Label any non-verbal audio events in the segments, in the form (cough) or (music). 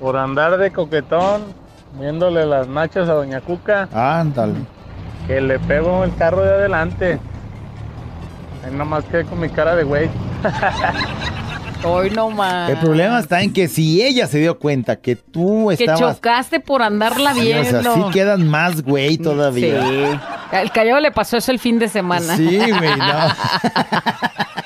Por andar de coquetón, viéndole las machas a Doña Cuca, Ándale. que le pego el carro de adelante. Ahí nomás quedé con mi cara de güey. (laughs) Hoy no más. El problema está en que si ella se dio cuenta que tú Que estabas... chocaste por andarla Sí, viendo. o sea, sí quedan más güey todavía. Sí. Al callado le pasó eso el fin de semana. Sí, güey, no. (laughs)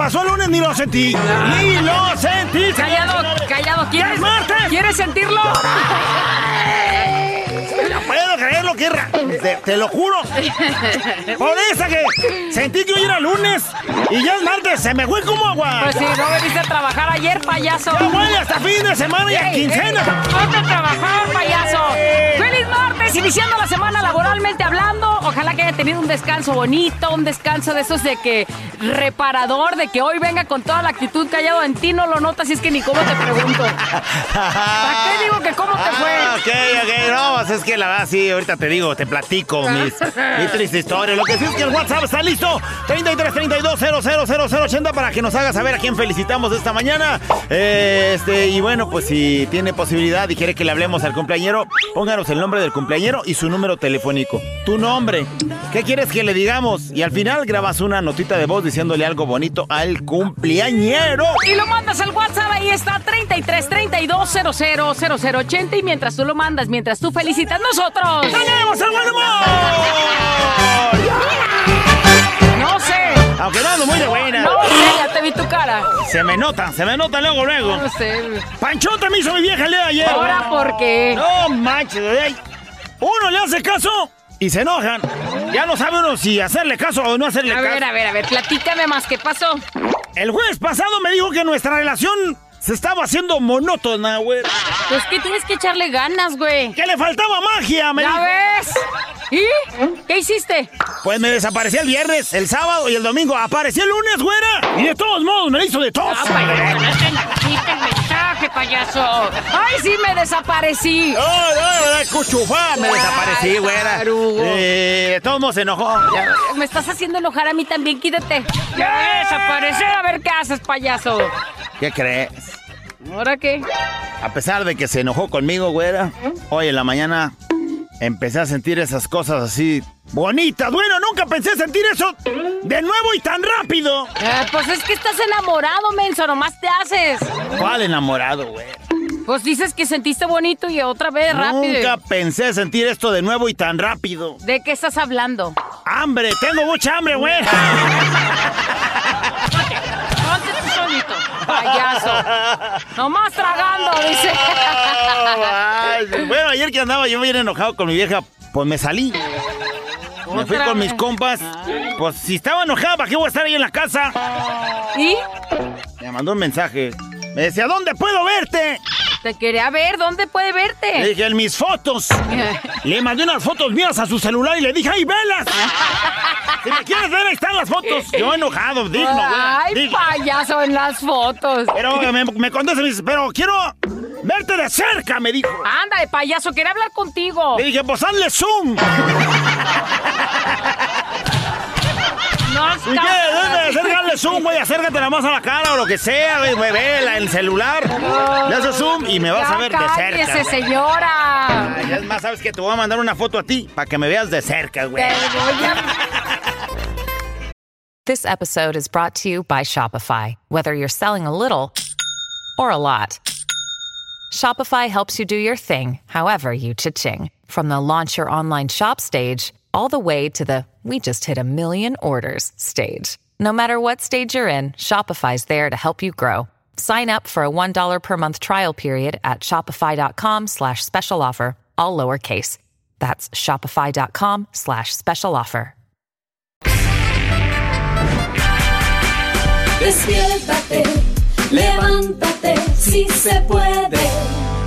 Pasó el lunes, ni lo sentí. ¡Ni lo sentí! Callado, callado, ¿quieres. ¿quieres sentirlo? (laughs) No puedo creerlo, que te, te lo juro. Por esa que sentí que hoy era lunes y ya es martes, se me fue como agua. Pues si no veniste a trabajar ayer, payaso. Ya huele hasta fin de semana y a quincena. Ponte a trabajar, payaso. ¡Feliz martes! Iniciando la semana laboralmente hablando. Ojalá que haya tenido un descanso bonito, un descanso de esos de que reparador, de que hoy venga con toda la actitud callado en ti, no lo notas, y es que ni cómo te pregunto. (laughs) ¿Para qué digo que cómo te fue? Ah, ok, ok, no, pues es que la verdad sí, ahorita te digo, te platico mis, (laughs) mi triste historia. Lo que sí es que el WhatsApp está listo, 33 32 000 80 para que nos haga saber a quién felicitamos esta mañana. Eh, este, y bueno, pues si tiene posibilidad y quiere que le hablemos al cumpleañero, pónganos el nombre del cumpleañero y su número telefónico. Tu nombre, ¿qué quieres que le digamos? Y al final grabas una notita de voz diciéndole algo bonito al cumpleañero. Y lo mandas al WhatsApp, ahí está 33 32 00 0080 y mientras tú lo mandas, mientras tú felicitas, nosotros. ¡Tenemos el buen humor! No sé, Aunque no muy de buena. no sé, ya te vi tu cara. Se me nota, se me nota luego, luego. No sé. Panchota me hizo mi vieja el día de ayer. Ahora, ¿por qué? No manches. Uno le hace caso y se enojan. Ya no sabe uno si hacerle caso o no hacerle A caso. ver, a ver, a ver, platícame más, ¿qué pasó? El jueves pasado me dijo que nuestra relación se estaba haciendo monótona, güey. Pues que tienes que echarle ganas, güey. Que le faltaba magia, me ¿Ya dijo. ves? ¿Y? ¿Qué hiciste? Pues me desaparecí el viernes, el sábado y el domingo. Aparecí el lunes, güera. Y de todos modos me la hizo de tos. Ah, mensaje, payaso. ¡Ay, sí, me desaparecí! No, no, no, cuchufá, me desaparecí, güera. Eh, modos se enojó. Me estás haciendo enojar a mí también, quítate. Ya desaparecí, a ver qué haces, payaso. ¿Qué crees? ¿Ahora qué? A pesar de que se enojó conmigo, güera, hoy en la mañana empecé a sentir esas cosas así bonitas. Bueno, nunca pensé sentir eso de nuevo y tan rápido. Eh, pues es que estás enamorado, menso, nomás te haces. ¿Cuál enamorado, güey? Pues dices que sentiste bonito y otra vez rápido. Nunca pensé sentir esto de nuevo y tan rápido. ¿De qué estás hablando? ¡Hambre! ¡Tengo mucha hambre, güey! (laughs) Payaso. Nomás tragando, dice. (laughs) Bueno, ayer que andaba yo bien enojado con mi vieja, pues me salí. Me fui con mis compas. Pues si estaba enojado, ¿para qué voy a estar ahí en la casa? ¿Y? Me mandó un mensaje. Me decía, ¿dónde puedo verte? Te quería ver, ¿dónde puede Le verte? dije, en mis fotos. (laughs) Le mandé unas fotos mías a su celular y le dije, ¡ay, velas! Si me quieres ver, ahí están las fotos. Yo enojado, digno, güey. Ay, digno. payaso en las fotos. Pero (laughs) me, me contesta y me dice, pero quiero verte de cerca, me dijo. Ándale, payaso, quería hablar contigo. Le dije, pues hazle zoom. (laughs) No, ¿Y qué? Debe acércale zoom, güey. Acércate nada más a la cara o lo que sea, güey. Vela el celular. Le haces zoom y me vas Ya a ver de cerca. cállese, güey. señora. Ay, es más, sabes que te voy a mandar una foto a ti para que me veas de cerca, güey. Te voy a... This episode is brought to you by Shopify. Whether you're selling a little or a lot, Shopify helps you do your thing, however you cha-ching. From the launch your online shop stage, all the way to the we just hit a million orders stage. No matter what stage you're in, Shopify's there to help you grow. Sign up for a $1 per month trial period at shopify.com slash special offer, all lowercase. That's shopify.com slash special offer. Despiértate, levántate, si se puede.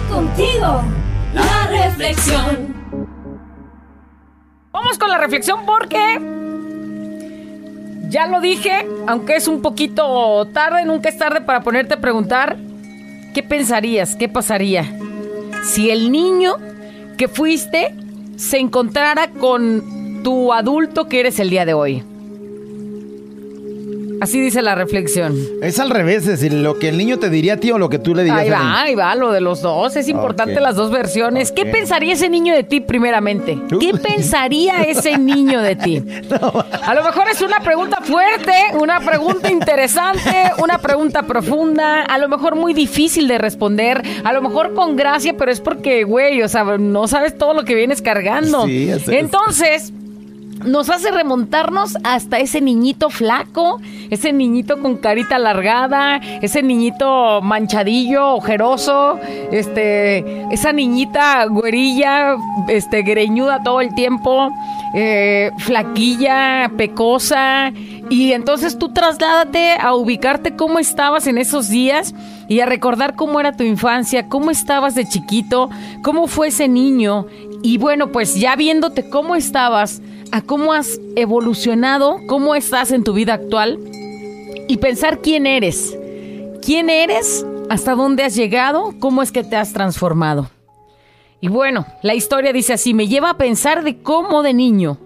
Contigo, la reflexión. Vamos con la reflexión porque ya lo dije, aunque es un poquito tarde, nunca es tarde para ponerte a preguntar qué pensarías, qué pasaría si el niño que fuiste se encontrara con tu adulto que eres el día de hoy. Así dice la reflexión. Es al revés, es decir, lo que el niño te diría a ti o lo que tú le dirías Ahí va, niño. ahí va, lo de los dos. Es importante las dos versiones. ¿Qué pensaría ese niño de ti (laughs) primeramente? ¿Qué pensaría ese niño de ti? A lo mejor es una pregunta fuerte, una pregunta interesante, una pregunta profunda, a lo mejor muy difícil de responder, a lo mejor con gracia, pero es porque, güey, o sea, no sabes todo lo que vienes cargando. Sí, sé. Entonces, nos hace remontarnos hasta ese niñito flaco, ese niñito con carita alargada, ese niñito manchadillo, ojeroso, este, esa niñita güerilla, este, greñuda todo el tiempo, eh, flaquilla, pecosa. Y entonces tú trasládate a ubicarte cómo estabas en esos días y a recordar cómo era tu infancia, cómo estabas de chiquito, cómo fue ese niño. Y bueno, pues ya viéndote cómo estabas, a cómo has evolucionado, cómo estás en tu vida actual y pensar quién eres. ¿Quién eres? ¿Hasta dónde has llegado? ¿Cómo es que te has transformado? Y bueno, la historia dice así, me lleva a pensar de cómo de niño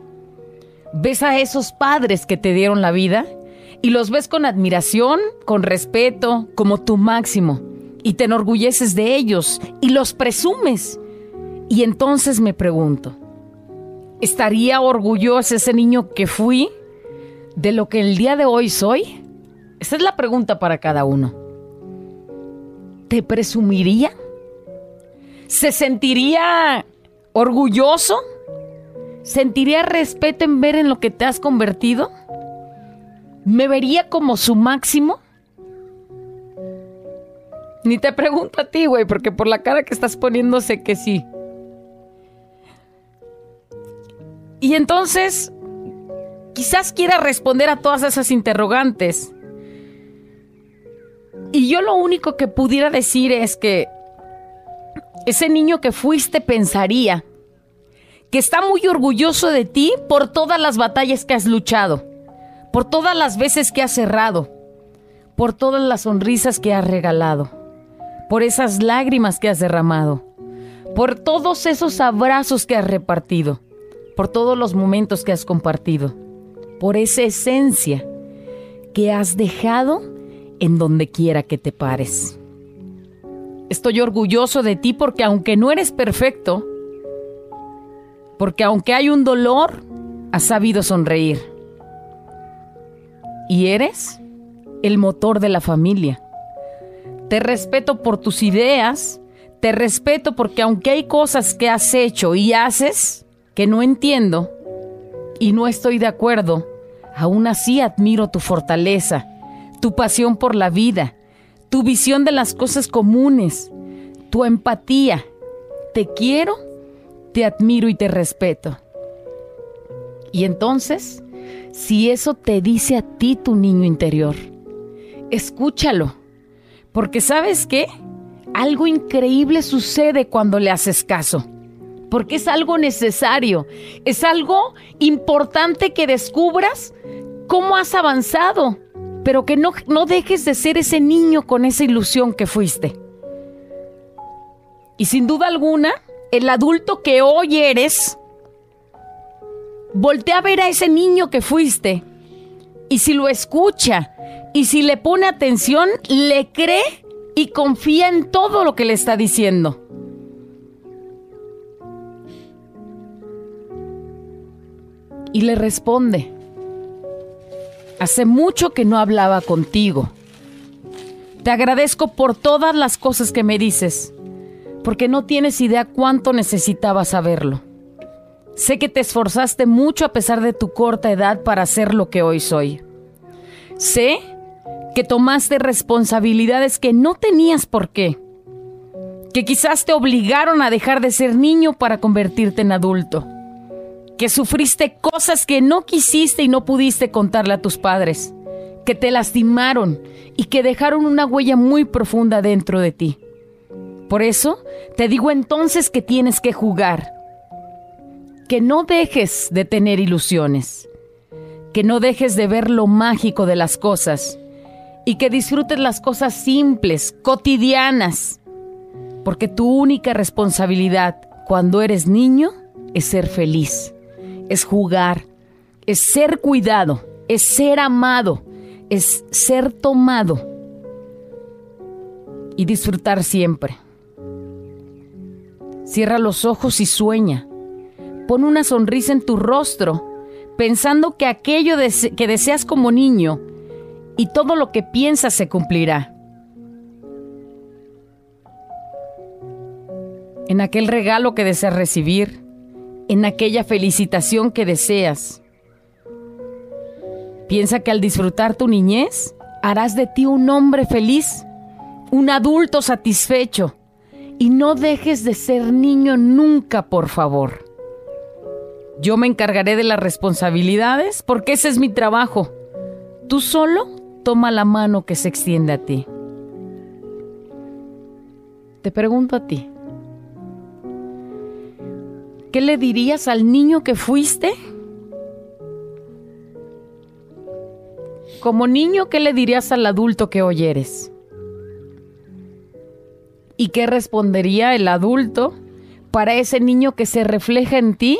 ves a esos padres que te dieron la vida y los ves con admiración, con respeto, como tu máximo, y te enorgulleces de ellos y los presumes. Y entonces me pregunto, ¿estaría orgulloso ese niño que fui de lo que el día de hoy soy? Esa es la pregunta para cada uno. ¿Te presumiría? ¿Se sentiría orgulloso? ¿Sentiría respeto en ver en lo que te has convertido? ¿Me vería como su máximo? Ni te pregunto a ti, güey, porque por la cara que estás poniendo sé que sí. Y entonces, quizás quiera responder a todas esas interrogantes. Y yo lo único que pudiera decir es que ese niño que fuiste pensaría que está muy orgulloso de ti por todas las batallas que has luchado, por todas las veces que has cerrado, por todas las sonrisas que has regalado, por esas lágrimas que has derramado, por todos esos abrazos que has repartido, por todos los momentos que has compartido, por esa esencia que has dejado en donde quiera que te pares. Estoy orgulloso de ti porque aunque no eres perfecto, porque aunque hay un dolor, has sabido sonreír. Y eres el motor de la familia. Te respeto por tus ideas, te respeto porque aunque hay cosas que has hecho y haces que no entiendo y no estoy de acuerdo, aún así admiro tu fortaleza, tu pasión por la vida, tu visión de las cosas comunes, tu empatía. Te quiero, te admiro y te respeto. Y entonces, si eso te dice a ti tu niño interior, escúchalo, porque sabes qué, algo increíble sucede cuando le haces caso. Porque es algo necesario, es algo importante que descubras cómo has avanzado, pero que no, no dejes de ser ese niño con esa ilusión que fuiste. Y sin duda alguna, el adulto que hoy eres, voltea a ver a ese niño que fuiste. Y si lo escucha y si le pone atención, le cree y confía en todo lo que le está diciendo. Y le responde, hace mucho que no hablaba contigo. Te agradezco por todas las cosas que me dices, porque no tienes idea cuánto necesitaba saberlo. Sé que te esforzaste mucho a pesar de tu corta edad para ser lo que hoy soy. Sé que tomaste responsabilidades que no tenías por qué, que quizás te obligaron a dejar de ser niño para convertirte en adulto, que sufriste cosas que no quisiste y no pudiste contarle a tus padres, que te lastimaron y que dejaron una huella muy profunda dentro de ti. Por eso te digo entonces que tienes que jugar, que no dejes de tener ilusiones, que no dejes de ver lo mágico de las cosas y que disfrutes las cosas simples, cotidianas, porque tu única responsabilidad cuando eres niño es ser feliz, es jugar, es ser cuidado, es ser amado, es ser tomado y disfrutar siempre. Cierra los ojos y sueña. Pon una sonrisa en tu rostro, pensando que aquello que deseas como niño y todo lo que piensas se cumplirá. En aquel regalo que deseas recibir, en aquella felicitación que deseas. Piensa que al disfrutar tu niñez, harás de ti un hombre feliz, un adulto satisfecho, y no dejes de ser niño nunca, por favor. Yo me encargaré de las responsabilidades porque ese es mi trabajo. Tú solo toma la mano que se extiende a ti. Te pregunto a ti. ¿Qué le dirías al niño que fuiste? Como niño, ¿qué le dirías al adulto que hoy eres? ¿Y qué respondería el adulto para ese niño que se refleja en ti?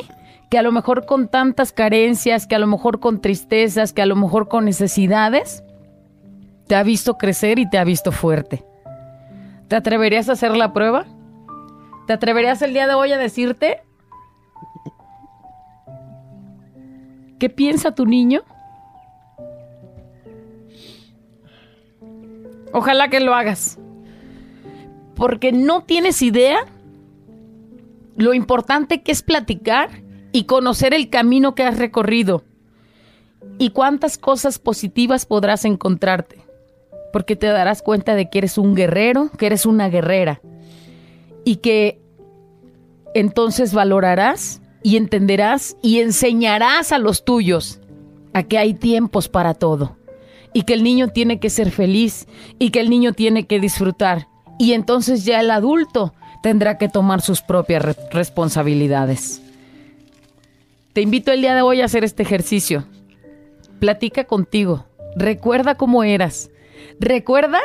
Que a lo mejor con tantas carencias, que a lo mejor con tristezas, que a lo mejor con necesidades, te ha visto crecer y te ha visto fuerte. ¿Te atreverías a hacer la prueba? ¿Te atreverías el día de hoy a decirte? ¿Qué piensa tu niño? Ojalá que lo hagas. Porque no tienes idea lo importante que es platicar y conocer el camino que has recorrido. Y cuántas cosas positivas podrás encontrarte, porque te darás cuenta de que eres un guerrero, que eres una guerrera. Y que entonces valorarás y entenderás y enseñarás a los tuyos a que hay tiempos para todo y que el niño tiene que ser feliz y que el niño tiene que disfrutar y entonces ya el adulto tendrá que tomar sus propias responsabilidades. Te invito el día de hoy a hacer este ejercicio. Platica contigo. Recuerda cómo eras. Recuerda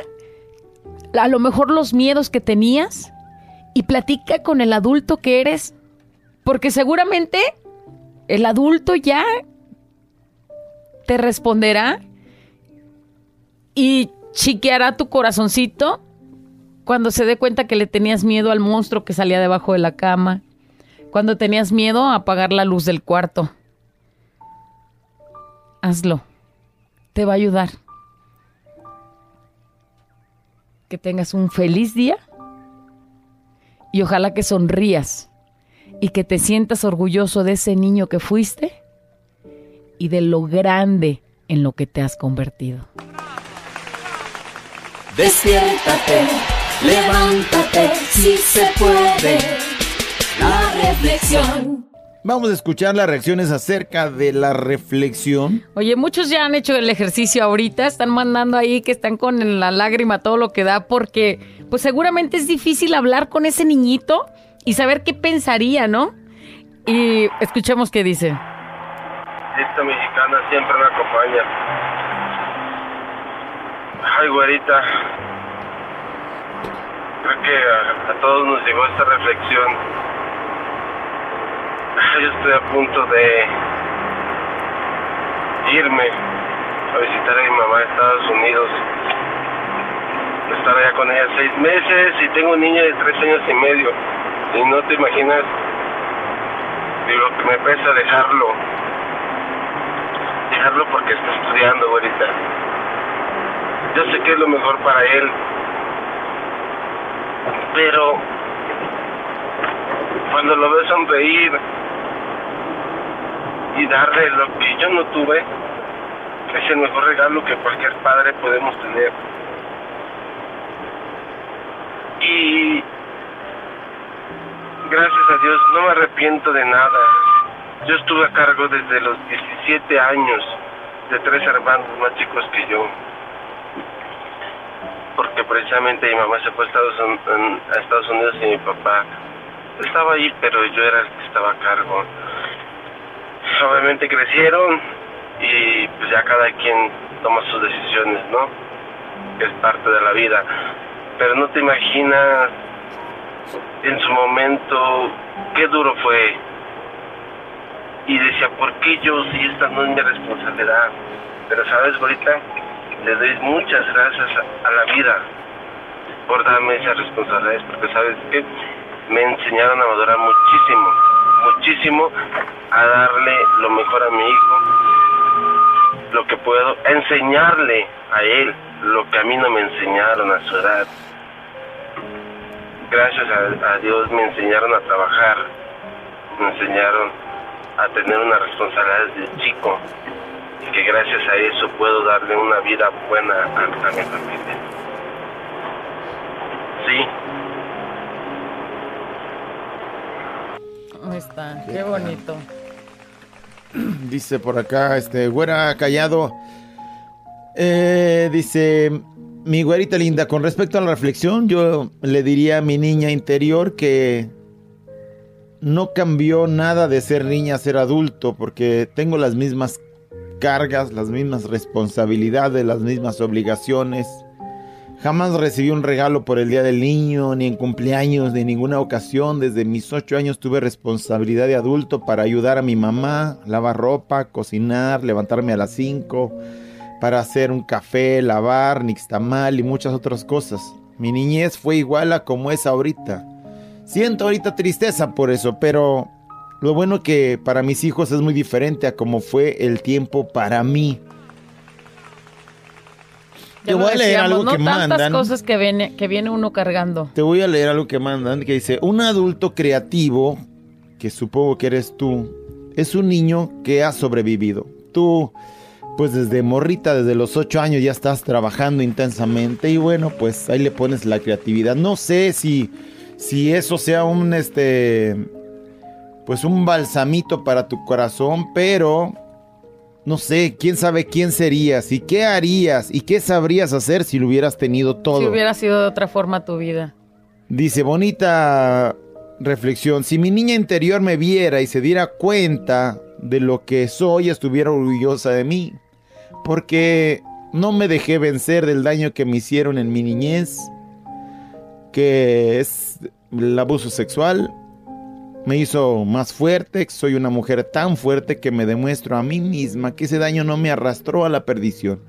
a lo mejor los miedos que tenías y platica con el adulto que eres. Porque seguramente el adulto ya te responderá y chiqueará tu corazoncito cuando se dé cuenta que le tenías miedo al monstruo que salía debajo de la cama. Cuando tenías miedo a apagar la luz del cuarto. Hazlo. Te va a ayudar. Que tengas un feliz día. Y ojalá que sonrías. Y que te sientas orgulloso de ese niño que fuiste. Y de lo grande en lo que te has convertido. Despiértate Levántate si se puede. La reflexión. Vamos a escuchar las reacciones acerca de la reflexión. Oye, muchos ya han hecho el ejercicio ahorita, están mandando ahí que están con la lágrima todo lo que da porque pues seguramente es difícil hablar con ese niñito y saber qué pensaría, ¿no? Y escuchemos qué dice. Esta mexicana siempre me acompaña. Ay, güerita, creo que a, todos nos llegó esta reflexión. Yo estoy a punto de irme a visitar a mi mamá a Estados Unidos. Estar allá con ella seis meses y tengo un niño de tres años y medio. Y no te imaginas lo que me pesa dejarlo. Dejarlo porque está estudiando ahorita. Yo sé que es lo mejor para él, pero cuando lo veo sonreír y darle lo que yo no tuve, es el mejor regalo que cualquier padre podemos tener. Y gracias a Dios no me arrepiento de nada. Yo estuve a cargo desde los 17 años de tres hermanos más chicos que yo. porque precisamente mi mamá se fue a Estados, Un- a Estados Unidos y mi papá estaba ahí, pero yo era el que estaba a cargo. Obviamente crecieron y pues ya cada quien toma sus decisiones, ¿no? Es parte de la vida. Pero no te imaginas en su momento qué duro fue. Y decía, ¿por qué yo si esta no es mi responsabilidad? Pero sabes, ahorita le doy muchas gracias a, la vida por darme esas responsabilidades, porque sabes que me enseñaron a madurar muchísimo, muchísimo, a darle lo mejor a mi hijo, lo que puedo, a enseñarle a él lo que a mí no me enseñaron a su edad. Gracias a, a Dios me enseñaron a trabajar, me enseñaron a tener una responsabilidad desde chico y que gracias a eso puedo darle una vida buena a, a mi familia. Sí, Ahí está, qué bonito. Dice por acá, este, güera callado. Eh, dice, mi güerita linda, con respecto a la reflexión, yo le diría a mi niña interior que no cambió nada de ser niña a ser adulto, porque tengo las mismas cargas, las mismas responsabilidades, las mismas obligaciones. Jamás recibí un regalo por el Día del Niño, ni en cumpleaños, ni en ninguna ocasión. Desde mis ocho años tuve responsabilidad de adulto para ayudar a mi mamá, lavar ropa, cocinar, levantarme a las cinco, para hacer un café, lavar, nixtamal y muchas otras cosas. Mi niñez fue igual a como es ahorita. Siento ahorita tristeza por eso, pero lo bueno que para mis hijos es muy diferente a como fue el tiempo para mí. Ya Te voy a leer algo no que tantas mandan. cosas que viene, que viene uno cargando. Te voy a leer algo que mandan que dice, un adulto creativo, que supongo que eres tú, es un niño que ha sobrevivido. Tú, pues desde morrita, desde los ocho años ya estás trabajando intensamente y bueno, pues ahí le pones la creatividad. No sé si, si eso sea un, este, pues un balsamito para tu corazón, pero no sé, quién sabe quién serías y qué harías y qué sabrías hacer si lo hubieras tenido todo. Si hubiera sido de otra forma tu vida. Dice, bonita reflexión. Si mi niña interior me viera y se diera cuenta de lo que soy, estuviera orgullosa de mí. Porque no me dejé vencer del daño que me hicieron en mi niñez, que es el abuso sexual. Me hizo más fuerte, soy una mujer tan fuerte que me demuestro a mí misma que ese daño no me arrastró a la perdición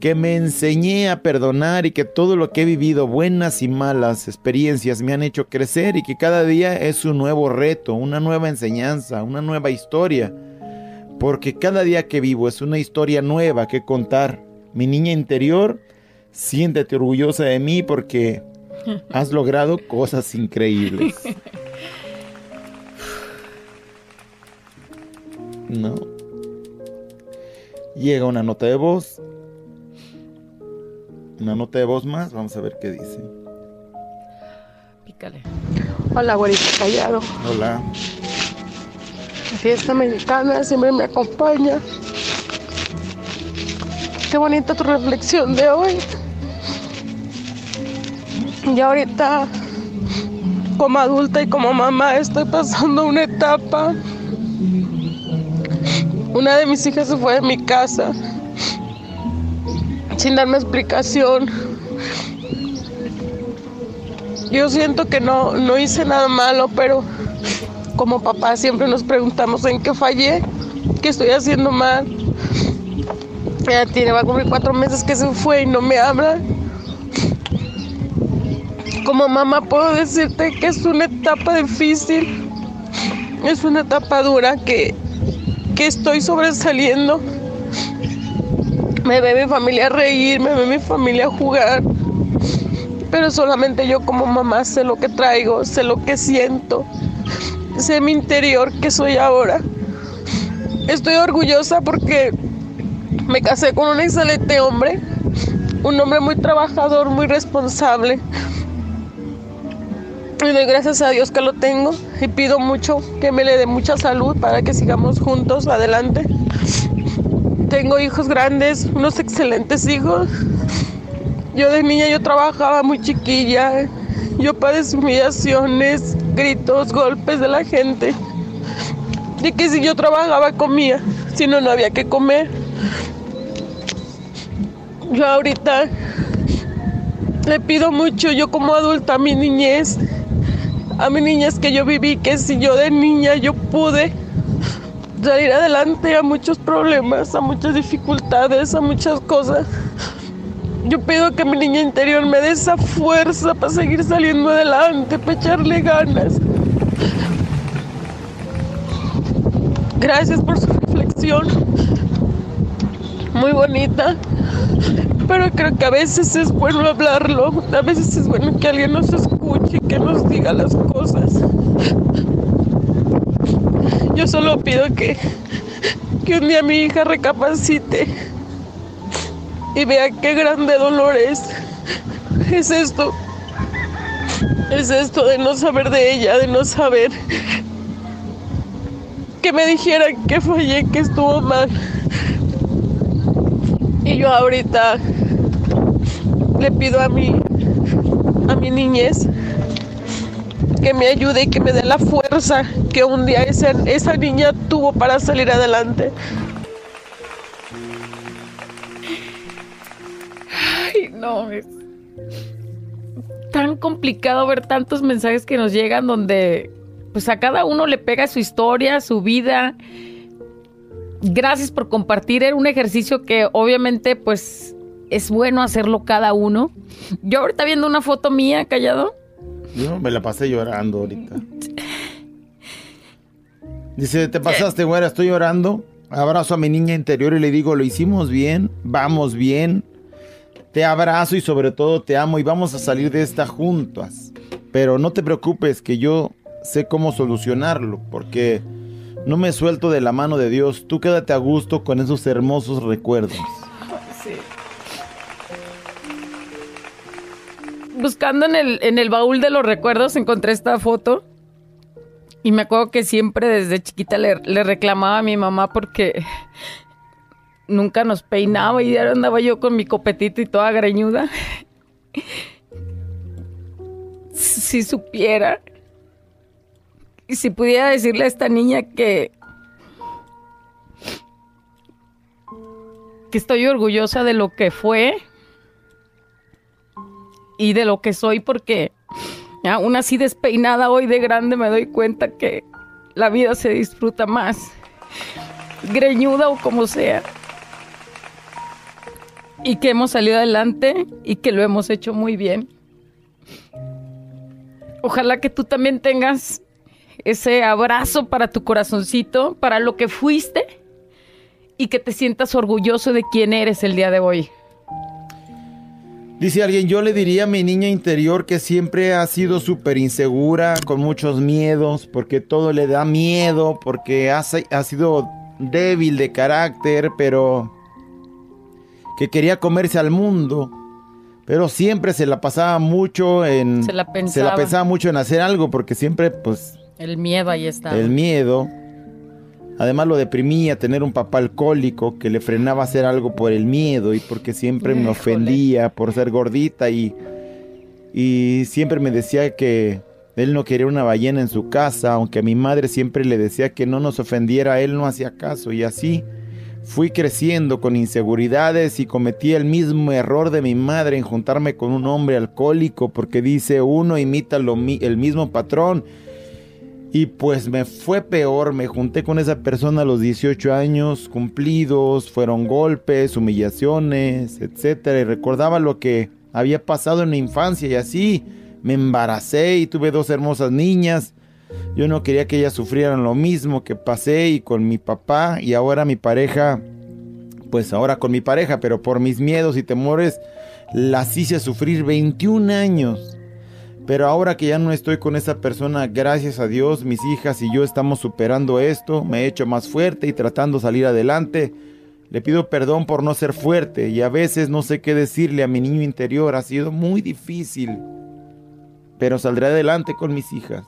que me enseñé a perdonar y que todo lo que he vivido, buenas y malas experiencias, me han hecho crecer y que cada día es un nuevo reto, una nueva enseñanza, una nueva historia. Porque cada día que vivo es una historia nueva que contar. Mi niña interior, siéntete orgullosa de mí porque (laughs) has logrado cosas increíbles. (laughs) No. Llega una nota de voz una nota de voz más, vamos a ver qué dice. Pícale. Hola, güerito callado. Hola. Fiesta mexicana siempre me acompaña. Qué bonita tu reflexión de hoy. Y ahorita, como adulta y como mamá, estoy pasando una etapa. Una de mis hijas se fue de mi casa sin darme explicación. Yo siento que no, no hice nada malo, pero como papá siempre nos preguntamos en qué fallé, qué estoy haciendo mal. Ya tiene, va a cumplir cuatro meses que se fue y no me habla. Como mamá puedo decirte que es una etapa difícil, es una etapa dura que, que estoy sobresaliendo. Me ve mi familia reír, me ve mi familia jugar. Pero solamente yo como mamá sé lo que traigo, sé lo que siento, sé mi interior que soy ahora. Estoy orgullosa porque me casé con un excelente hombre, un hombre muy trabajador, muy responsable. Y doy gracias a Dios que lo tengo y pido mucho que me le dé mucha salud para que sigamos juntos adelante. Tengo hijos grandes, unos excelentes hijos. Yo de niña yo trabajaba muy chiquilla. Yo padecí humillaciones, gritos, golpes de la gente. De que si yo trabajaba comía, si no no había que comer. Yo ahorita le pido mucho yo como adulta a mi niñez, a mi niñez que yo viví, que si yo de niña yo pude salir adelante a muchos problemas, a muchas dificultades, a muchas cosas. Yo pido que mi niña interior me dé esa fuerza para seguir saliendo adelante, para echarle ganas. Gracias por su reflexión. Muy bonita. Pero creo que a veces es bueno hablarlo. A veces es bueno que alguien nos escuche, que nos diga las cosas. Yo solo pido que, que un día mi hija recapacite y vea qué grande dolor es. Es esto. Es esto de no saber de ella, de no saber que me dijeran que fallé, que estuvo mal. Y yo ahorita le pido a mi a mi niñez que me ayude y que me dé la fuerza que un día esa, esa niña tuvo para salir adelante. Tan complicado ver tantos mensajes que nos llegan donde pues a cada uno le pega su historia, su vida. Gracias por compartir, era un ejercicio que obviamente pues es bueno hacerlo cada uno. Yo ahorita viendo una foto mía callado. Yo me la pasé llorando ahorita. Dice, te pasaste, güera, estoy llorando. Abrazo a mi niña interior y le digo, lo hicimos bien, vamos bien. Te abrazo y sobre todo te amo y vamos a salir de esta juntas. Pero no te preocupes que yo sé cómo solucionarlo porque no me suelto de la mano de Dios. Tú quédate a gusto con esos hermosos recuerdos. Buscando en el, en el baúl de los recuerdos encontré esta foto. Y me acuerdo que siempre desde chiquita le reclamaba a mi mamá porque nunca nos peinaba y ahora andaba yo con mi copetito y toda greñuda. Si supiera. Y si pudiera decirle a esta niña que. que estoy orgullosa de lo que fue y de lo que soy, porque aún así despeinada hoy de grande me doy cuenta que la vida se disfruta más, greñuda o como sea y que hemos salido adelante y que lo hemos hecho muy bien. Ojalá que tú también tengas ese abrazo para tu corazoncito, para lo que fuiste y que te sientas orgulloso de quién eres el día de hoy. Dice alguien, yo le diría a mi niña interior que siempre ha sido súper insegura, con muchos miedos, porque todo le da miedo, porque ha, ha sido débil de carácter, pero que quería comerse al mundo, pero siempre se la pasaba mucho en... Se la Se pensaba. la pensaba mucho en hacer algo, porque siempre, pues, El miedo ahí está. el miedo. Además lo deprimía tener un papá alcohólico que le frenaba a hacer algo por el miedo y porque siempre me ofendía por ser gordita y, y siempre me decía que él no quería una ballena en su casa, aunque a mi madre siempre le decía que no nos ofendiera, él no hacía caso y así fui creciendo con inseguridades y cometí el mismo error de mi madre en juntarme con un hombre alcohólico porque dice uno imita el mismo patrón y pues me fue peor, me junté con esa persona a los 18 años cumplidos, fueron golpes, humillaciones, etcétera, y recordaba lo que había pasado en mi infancia y así me embaracé y tuve dos hermosas niñas. Yo no quería que ellas sufrieran lo mismo que pasé y con mi papá y ahora mi pareja, pues ahora con mi pareja, pero por mis miedos y temores las hice sufrir 21 años. Pero ahora que ya no estoy con esa persona, gracias a Dios, mis hijas y yo estamos superando esto, me he hecho más fuerte y tratando de salir adelante. Le pido perdón por no ser fuerte y a veces no sé qué decirle a mi niño interior, ha sido muy difícil. Pero saldré adelante con mis hijas.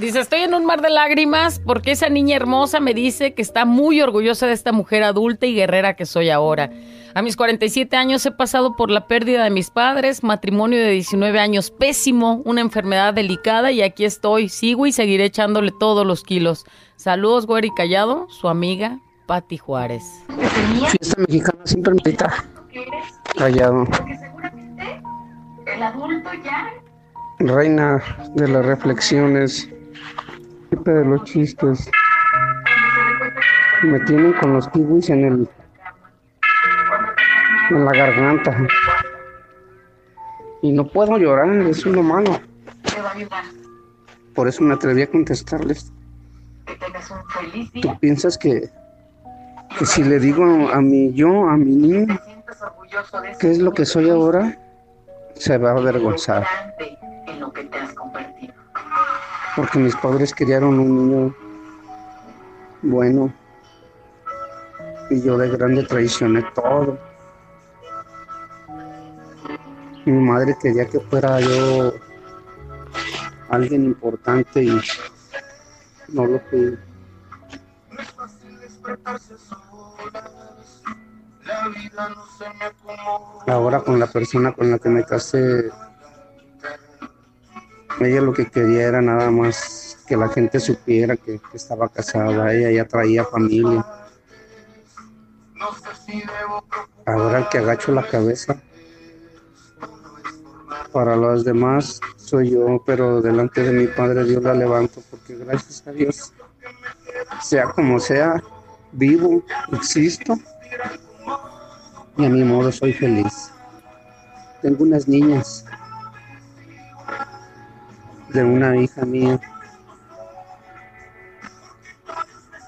Dice, estoy en un mar de lágrimas porque esa niña hermosa me dice que está muy orgullosa de esta mujer adulta y guerrera que soy ahora. A mis 47 años he pasado por la pérdida de mis padres, matrimonio de 19 años pésimo, una enfermedad delicada y aquí estoy, sigo y seguiré echándole todos los kilos. Saludos, güero y callado, su amiga Patti Juárez. Fiesta mexicana siempre me grita. Callado. El adulto ya Reina de las reflexiones. De los chistes. Me tienen con los kiwis en el. en la garganta. Y no puedo llorar, es uno malo. Por eso me atreví a contestarles. ¿Tú piensas que, que si le digo a mi yo, a mi niño, qué es lo que soy ahora, se va a avergonzar? Porque mis padres criaron un niño bueno y yo de grande traicioné todo. Mi madre quería que fuera yo alguien importante y no lo fui. Ahora con la persona con la que me casé, ella lo que quería era nada más que la gente supiera que, estaba casada, ella ya traía familia. Ahora que agacho la cabeza, para los demás soy yo, pero delante de mi Padre Dios la levanto, porque gracias a Dios, sea como sea, vivo, existo y a mi modo soy feliz. Tengo unas niñas de una hija mía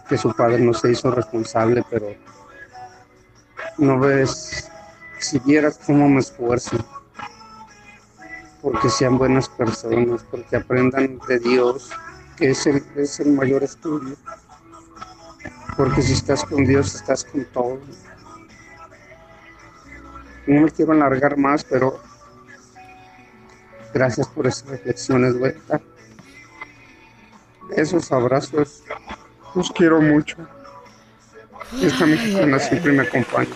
que su padre no se hizo responsable, pero no ves si vieras cómo me esfuerzo porque sean buenas personas, porque aprendan de Dios, que es el, es el mayor estudio. Porque si estás con Dios, estás con todo. No me quiero alargar más, pero gracias por esas reflexiones, güey. Esos abrazos, los quiero mucho. Esta mexicana siempre me acompaña.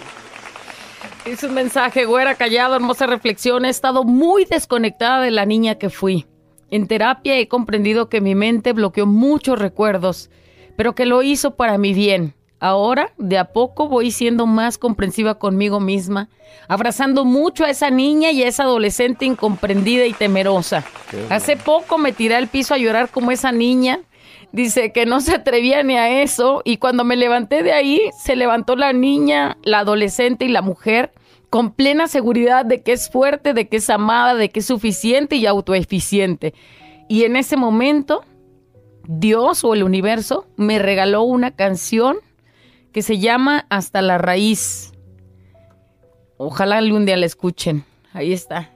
Es un mensaje, güera, callado, hermosa reflexión. He estado muy desconectada de la niña que fui. En terapia he comprendido que mi mente bloqueó muchos recuerdos, pero que lo hizo para mi bien. Ahora, de a poco, voy siendo más comprensiva conmigo misma, abrazando mucho a esa niña y a esa adolescente incomprendida y temerosa. Hace poco me tiré al piso a llorar como esa niña. Dice que no se atrevía ni a eso y cuando me levanté de ahí, se levantó la niña, la adolescente y la mujer con plena seguridad de que es fuerte, de que es amada, de que es suficiente y autoeficiente. Y en ese momento, Dios o el universo me regaló una canción que se llama Hasta la raíz. Ojalá algún día la escuchen. Ahí está.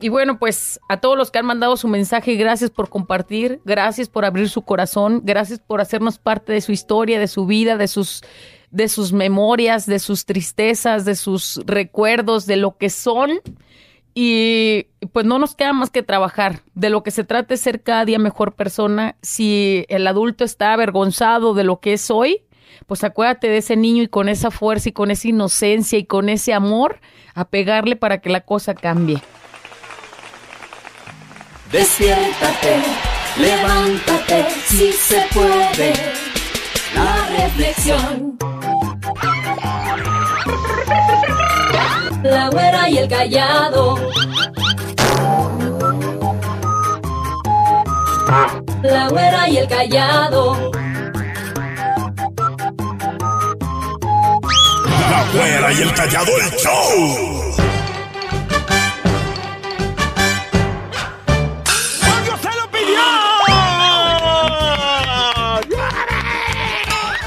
Y bueno, pues a todos los que han mandado su mensaje, gracias por compartir, gracias por abrir su corazón, gracias por hacernos parte de su historia, de su vida, de sus de sus memorias, de sus tristezas, de sus recuerdos, de lo que son. Y pues no nos queda más que trabajar. De lo que se trata es ser cada día mejor persona. Si el adulto está avergonzado de lo que es hoy, pues acuérdate de ese niño y con esa fuerza y con esa inocencia y con ese amor, a pegarle para que la cosa cambie. Despiértate, levántate, si se puede. La reflexión. La güera y el callado. La güera y el callado. Güera y el callado el show. ¡Dios se lo pidió!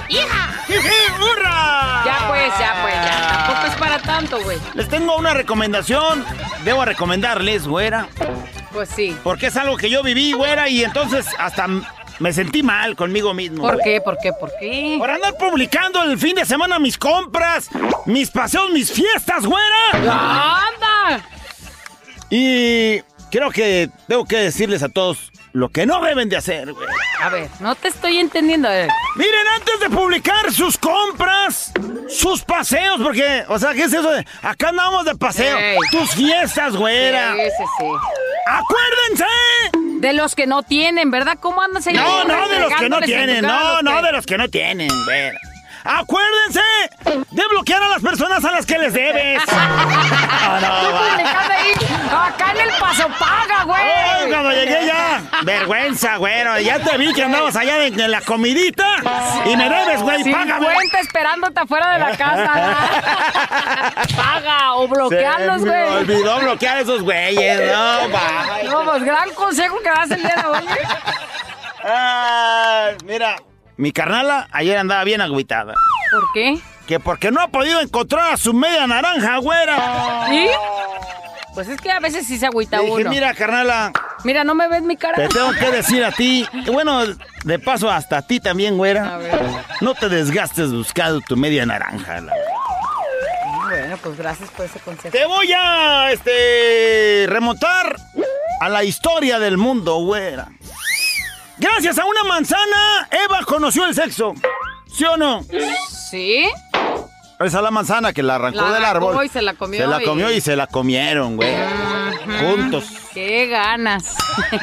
¡Hija! ¡Hurra! Ya pues, ya pues, ya. Tampoco es para tanto, güey. Les tengo una recomendación. Debo recomendarles, güera. Pues sí. Porque es algo que yo viví, güera, y entonces hasta me sentí mal conmigo mismo. ¿Por qué? ¿Por qué? ¿Por qué? Por andar publicando el fin de semana mis compras, mis paseos, mis fiestas, güera. ¡Anda! Y creo que tengo que decirles a todos lo que no deben de hacer, güey. A ver, no te estoy entendiendo. A ver. Miren, antes de publicar sus compras, sus paseos, porque, o sea, ¿qué es eso de acá andamos de paseo? Ey. Tus fiestas, güera. Sí, sí, sí. ¡Acuérdense! De los que no tienen, ¿verdad? ¿Cómo andas ahí? No, no, de los que no tienen. No, no, de los que no tienen, güera. Acuérdense de bloquear a las personas a las que les debes. No, (laughs) no, Tú va. publicando ahí, acá en el paso paga, güey. Ay, cuando llegué ya, vergüenza, güero. Ya te vi que andabas allá en, en la comidita y me debes, güey, págame. cuenta esperándote afuera de la casa. (laughs) Paga o bloquearlos, güey. olvidó bloquear a esos güeyes, no, va. No, pues gran consejo que das el día de hoy. Ay, mira, mi carnala ayer andaba bien agüitada. ¿Por qué? Que porque no ha podido encontrar a su media naranja, güera. ¿Sí? Pues es que a veces sí se agüita Le dije, uno. mira, carnala, Mira, no me ves mi cara. te tengo que decir a ti, y bueno, de paso hasta a ti también, A güera. ver. No te desgastes buscando tu media naranja. la- Bueno, pues gracias por ese consejo. Te voy a, este, remontar a la historia del mundo, güera. Gracias a una manzana, Eva conoció el sexo. ¿Sí o no? ¿Sí? Esa es la manzana que la arrancó La del árbol. y se la comió Se la y- comió y se la comieron, güey. Juntos. ¡Qué ganas!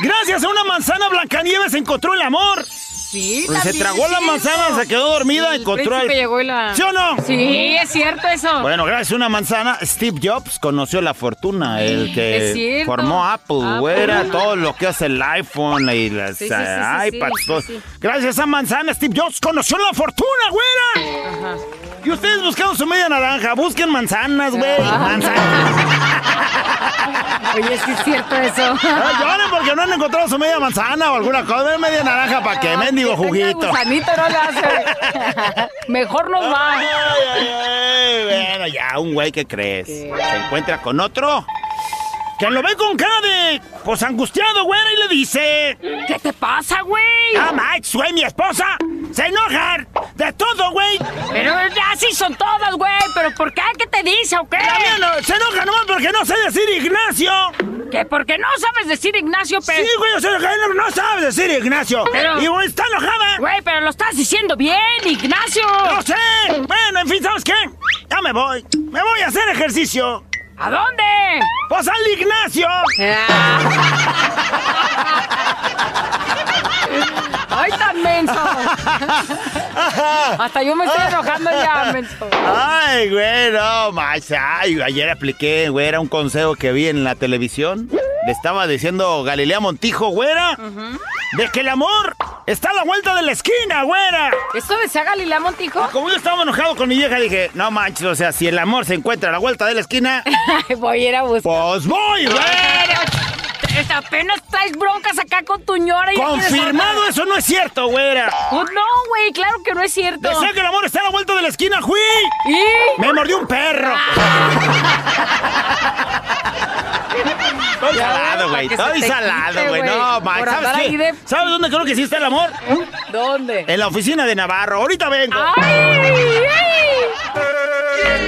Gracias a una manzana, Blancanieves encontró el amor. Sí, Pues se tragó es la manzana, se quedó dormida, El encontró el... llegó y la... ¿Sí o no? Sí, es cierto eso. Bueno, gracias a una manzana, Steve Jobs conoció la fortuna, el Es que formó Apple, Apple. güera, todo lo que hace el iPhone y las Sí, sí, sí, sí, iPads. Gracias a esa manzana, Steve Jobs conoció la fortuna, güera. Ajá. Y ustedes buscando su media naranja, busquen manzanas, güey. Manzanas. (laughs) Oye, sí es cierto eso. No lloren porque no han encontrado su media manzana o alguna cosa, media naranja para que mendigo juguito. gusanito no le hace. (laughs) Mejor nos va. Ay, ay, ay, bueno, ya, un güey que crees. ¿Qué? Se encuentra con otro. Que lo ve con cara de. Pues angustiado, güera, y le dice. ¿Qué te pasa, güey? Ah, Max, güey, mi esposa. Se enojan de todo, güey. Pero así son todas, güey. ¿Pero por qué? ¿Qué te dice o qué? No- se enoja nomás porque no sé decir Ignacio. ¿Qué? Porque no sabes decir Ignacio, pero... Sí, güey, se enoja, no, no sabe decir Ignacio. Pero- Y güey, está enojada. Güey, pero lo estás diciendo bien, Ignacio. No sé. Bueno, en fin, ¿sabes qué? Ya me voy. Me voy a hacer ejercicio. ¿A dónde? Pues al Ignacio. ¡Ay, tan menso! Hasta yo me estoy enojando ya, menso. Ay, güey, no, más. Ay, ayer apliqué, güey, era un consejo que vi en la televisión. Le estaba diciendo Galilea Montijo, güera, de que el amor está a la vuelta de la esquina, güera. ¿Esto decía Galilea Montijo? Como yo estaba enojado con mi vieja, dije, no manches, o sea, si el amor se encuentra a la vuelta de la esquina, (laughs) Voy a ir a buscar. pues voy, güera. Este, Apenas traes broncas acá con tu ñora y Confirmado, eso no es cierto, güera. Pues no, güey, claro que no es cierto. Decía que el amor está a la vuelta de la esquina, ¡Jui! ¿Y? Me mordió un perro. Estoy Ya, salado, güey. Estoy salado, güey. güey. No, de- ¿Sabes dónde creo que sí está el amor? ¿Dónde? En la oficina de Navarro. Ahorita vengo. ¡Ay! ay.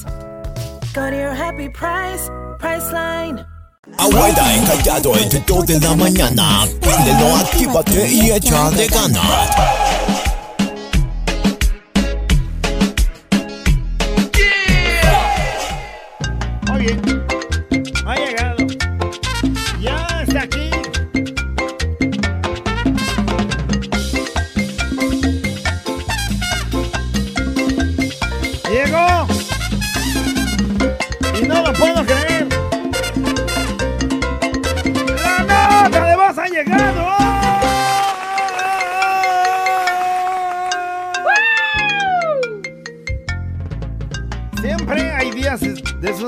Go to your happy price, Priceline. Encallado entre 2 de la mañana. Préndelo, actívate y ganas.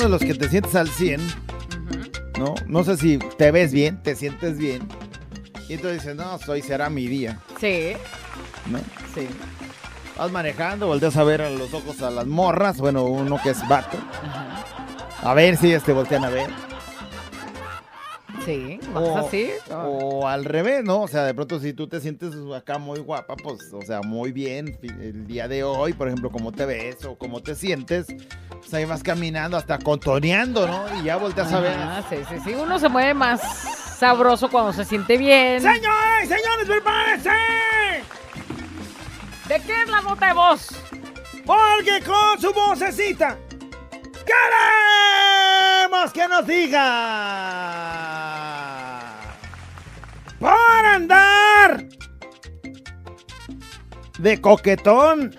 Los que te sientes al 100, ¿no? No sé si te ves bien, te sientes bien. Y tú dices, no, hoy será mi día, Sí, ¿no? sí. Vas manejando, volteas a ver a los ojos a las morras, bueno, uno que es vato. A ver si ellas te voltean a ver. Sí, O, más así. o al revés, ¿no? O sea, de pronto si tú te sientes acá muy guapa, pues, o sea, muy bien el día de hoy, por ejemplo, cómo te ves o cómo te sientes, pues ahí vas caminando hasta contoneando, ¿no? Y ya volteas a ver. Ah, sí, sí, sí. Uno se mueve más sabroso cuando se siente bien. ¡Señores, señores, prepárense! ¿De qué es la nota de voz? Porque con su vocecita queremos que nos diga por andar de coquetón.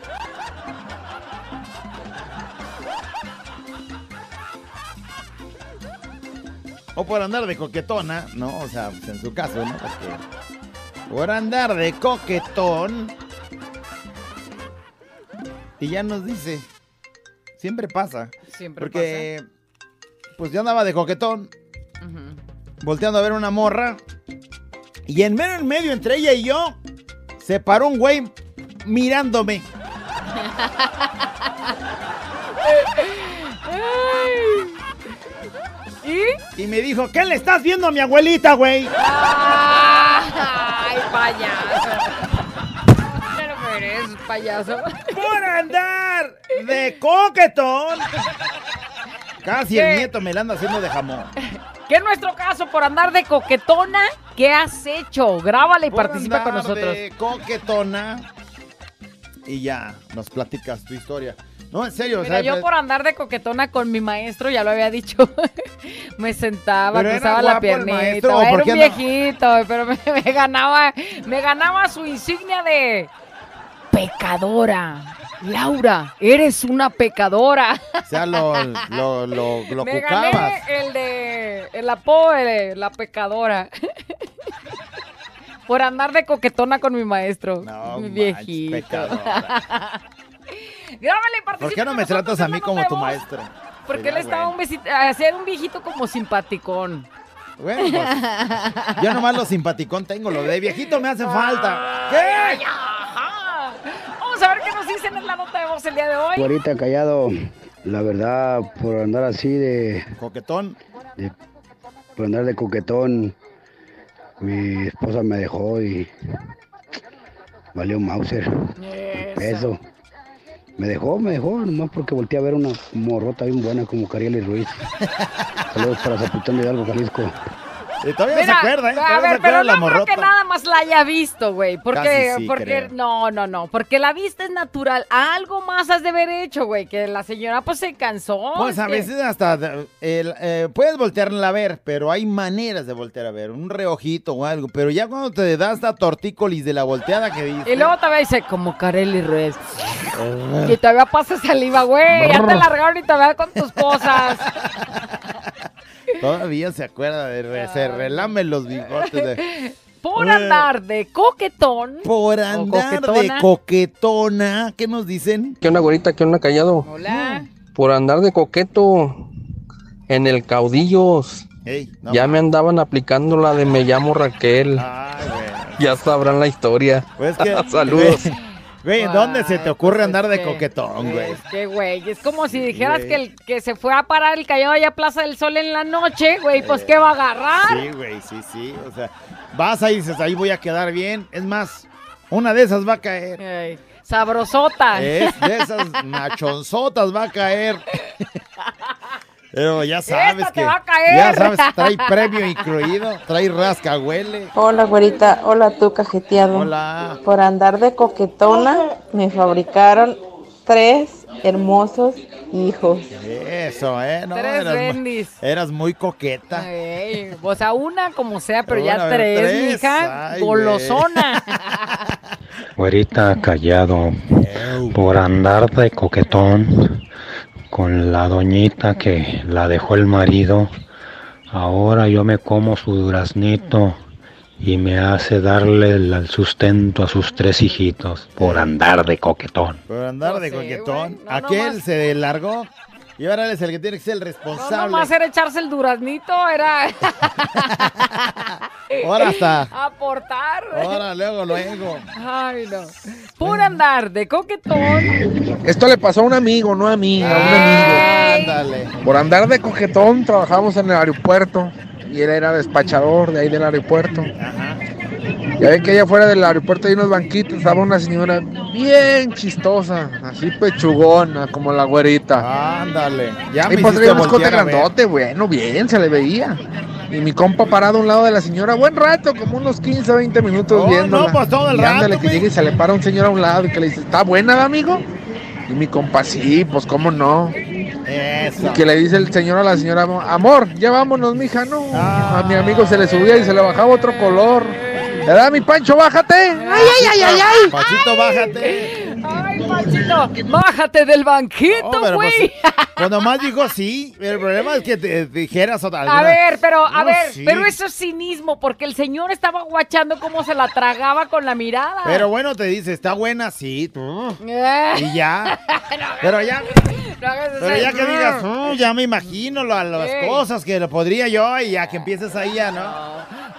O por andar de coquetona, ¿no? O sea, pues en su caso, ¿no? Porque por andar de coquetón. Y ya nos dice, siempre pasa. Siempre Porque, pues yo andaba de coquetón, volteando a ver una morra. Y en medio, en medio, entre ella y yo, se paró un güey mirándome. (laughs) ¿Y? Y me dijo, ¿qué le estás viendo a mi abuelita, güey? ¡Ay, payaso! Eres payaso. Por andar de coquetón. Casi el nieto me la anda haciendo de jamón. (laughs) ¿Qué es nuestro caso por andar de coquetona? ¿Qué has hecho? Grábala y Por participa con nosotros. de coquetona. Y ya, nos platicas tu historia. No, en serio, o sea, yo pues- por andar de coquetona con mi maestro, ya lo había dicho, (laughs) me sentaba, cruzaba la piernita. maestro, ¿o era un no? viejito, pero me, (laughs) me ganaba, me ganaba su insignia de pecadora. Laura, eres una pecadora. O sea, lo, lo, lo, lo me cucabas. gané el de el apodo de la pecadora. Por andar de coquetona con mi maestro. No, mi viejito. pecadora. Grábale participa ¿Por qué no me tratas a mí como tu maestro? Porque él estaba bueno. un besito, hacer un viejito como simpaticón. Bueno, pues, yo nomás lo simpaticón tengo, lo de viejito me hace (laughs) falta. Ay, ajá. Vamos a ver qué nos dicen en la nota de voz el día de hoy. Güerita callado, la verdad, por andar así de. Coquetón. de- por andar de coquetón, mi esposa me dejó y. Valió Mauser. Eso. Me dejó, me dejó, nomás porque volteé a ver una morrota bien buena como Carieli Ruiz. (laughs) Saludos para Zapitán de Hidalgo, Jalisco. Y todavía Mira, se acuerda, ¿eh? a se ver, pero la no creo que nada más la haya visto, güey. Porque, sí, porque, creo. no, no, no. Porque la vista es natural. Algo más has de haber hecho, güey. Que la señora pues se cansó. Pues a que- veces hasta eh, puedes voltearla a ver, pero hay maneras de voltear a ver, un reojito o algo. Pero ya cuando te das la tortícolis de la volteada que dice. Y luego todavía dice, como Carelli Ruiz. Y todavía pasa saliva, güey. Ya te largaron y todavía con tus cosas. (laughs) Todavía se acuerda de re- se relame los bigotes de. Por andar de coquetón. Por andar de coquetona. ¿Qué nos dicen? ¿Qué onda, güerita? ¿Qué onda, callado? Hola. Por andar de coqueto en el caudillos. No ya me andaban aplicando la de me llamo Raquel. Ya sabrán la historia. Pues que- (laughs) Saludos. (laughs) Güey, ¿dónde se te ocurre pues andar de que- coquetón, güey? Es que, güey, es como si dijeras güey. que, el, que se fue a parar el callado allá a Plaza del Sol en la noche, güey, pues ¿qué va a agarrar? Sí, güey, sí, sí. O sea, vas ahí y dices, ahí voy a quedar bien. Es más, una de esas va a caer. Ey, sabrosota. Es de esas machonzotas va a caer. (laughs) Pero ya sabes Esta te que. va a caer. Ya sabes, trae premio incluido, trae rascahuele. Hola, güerita. Hola, tú, cajeteado. Hola. Por andar de coquetona, me fabricaron tres hermosos hijos. Eso, ¿eh? No, Tres eras, bendis. eras muy coqueta. Ey, o sea, una como sea, pero ya tres, tres. mija, Ay, golosona. Güerita callado por andar de coquetón con la doñita que la dejó el marido. Ahora yo me como su duraznito y me hace darle el sustento a sus tres hijitos por andar de coquetón. Por andar de coquetón. Aquel se largó Y ahora él es el que tiene que ser el No responsable. nomás era echarse el duraznito, era (laughs) Ahora está. aportar. Ahora, luego, luego. Ay, no. Por andar de coquetón. Esto le pasó a un amigo, no a mí, a un amigo. Ándale. Por andar de coquetón trabajamos en el aeropuerto y él era despachador de ahí del aeropuerto. Ya ven que allá afuera del aeropuerto hay unos banquitos, estaba una señora bien chistosa, así pechugona, como la güerita. Ándale. Ya y me pues traía un escote grandote, bueno, bien, se le veía. Y mi compa parado a un lado de la señora, buen rato, como unos 15, 20 minutos Oh, viéndola. no, pues todo el y ándale, rato, que llegue y se le para un señor a un lado y que le dice, ¿está buena, amigo? Y mi compa, sí, pues cómo no. Eso. Y que le dice el señor a la señora, amor, ya vámonos, mija, no. A mi amigo se le subía y se le bajaba otro color. ¿Verdad, mi Pancho, bájate? ¡Ay, ay, ay, ay, ay! Pachito, bájate. Panchito, bájate del banquito, No, pero güey. pues, (laughs) pues nomás dijo sí. El problema es que te dijeras otra A ver, pero, a No, ver, sí. pero eso es cinismo, porque el señor estaba guachando cómo se la tragaba con la mirada. Pero bueno, te dice, está buena, sí. tú. Eh. Y ya. (laughs) Pero ya, No pero ya que digas, "Mm, ya me imagino lo- las cosas que lo podría yo y ya que empieces ahí ya, ¿no?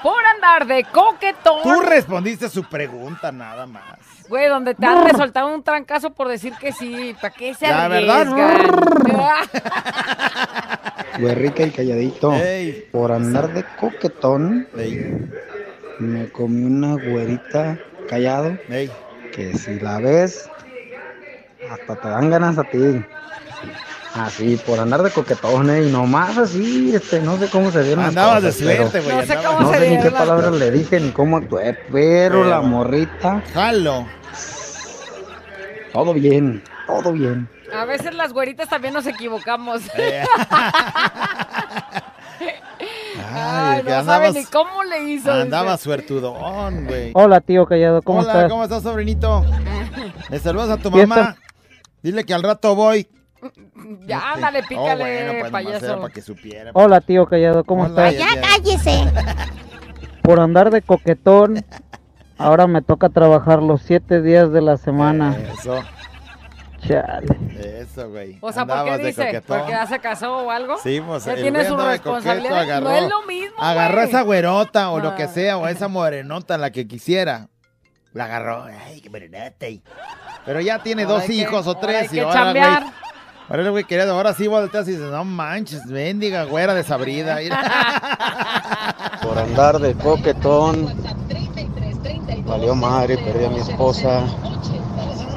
Por andar de coquetón. Tú respondiste su pregunta nada más. Güey, donde te han de soltar un trancazo por decir que sí. ¿Para qué se La verdad. Güey, y calladito. Ey. Por andar de coquetón, me comí una güerita callado. Que si la ves, hasta te dan ganas a ti. Así, por andar de coquetón, eh, y nomás así, este, no sé cómo se dieron las Andabas de suerte, güey. No sé cómo No se sé ni qué palabras le dije ni cómo actué, pero, Pero- la morrita, Jalo. todo bien, todo bien. A veces las güeritas también nos equivocamos. (laughs) Eh. (laughs) Ay, que no andabas- saben ni cómo le hizo. Andaba suertudón, güey. Hola, tío Callado, ¿cómo Hola, estás? ¿cómo estás, sobrinito? (laughs) Le saludas a tu mamá. Dile que al rato voy. Ya, ándale, Oh, pícale, bueno, pues payaso. para que supiera. Hola, tío Callado, ¿cómo Hola, estás? ya, cállese. Por andar de coquetón, (laughs) ahora me toca trabajar los siete días de la semana. Eso, Chale. eso, güey. O sea, ¿por Andabas qué de dice? ¿Porque ya se casó o algo? Sí, pues Ya el tiene su responsabilidad. agarró, No es lo mismo, Agarró güey. esa güerota o lo que Ah. sea, o esa morenota, la que quisiera. La agarró. Ay, qué morenota. Pero ya tiene Ahora dos hay que- hijos o ahora tres. hay y ahora, güey. Ahora el güey quería, ahora sí volteas y dices, no manches, mendiga, güera desabrida. (laughs) Por andar de coquetón, valió madre, perdí a mi esposa.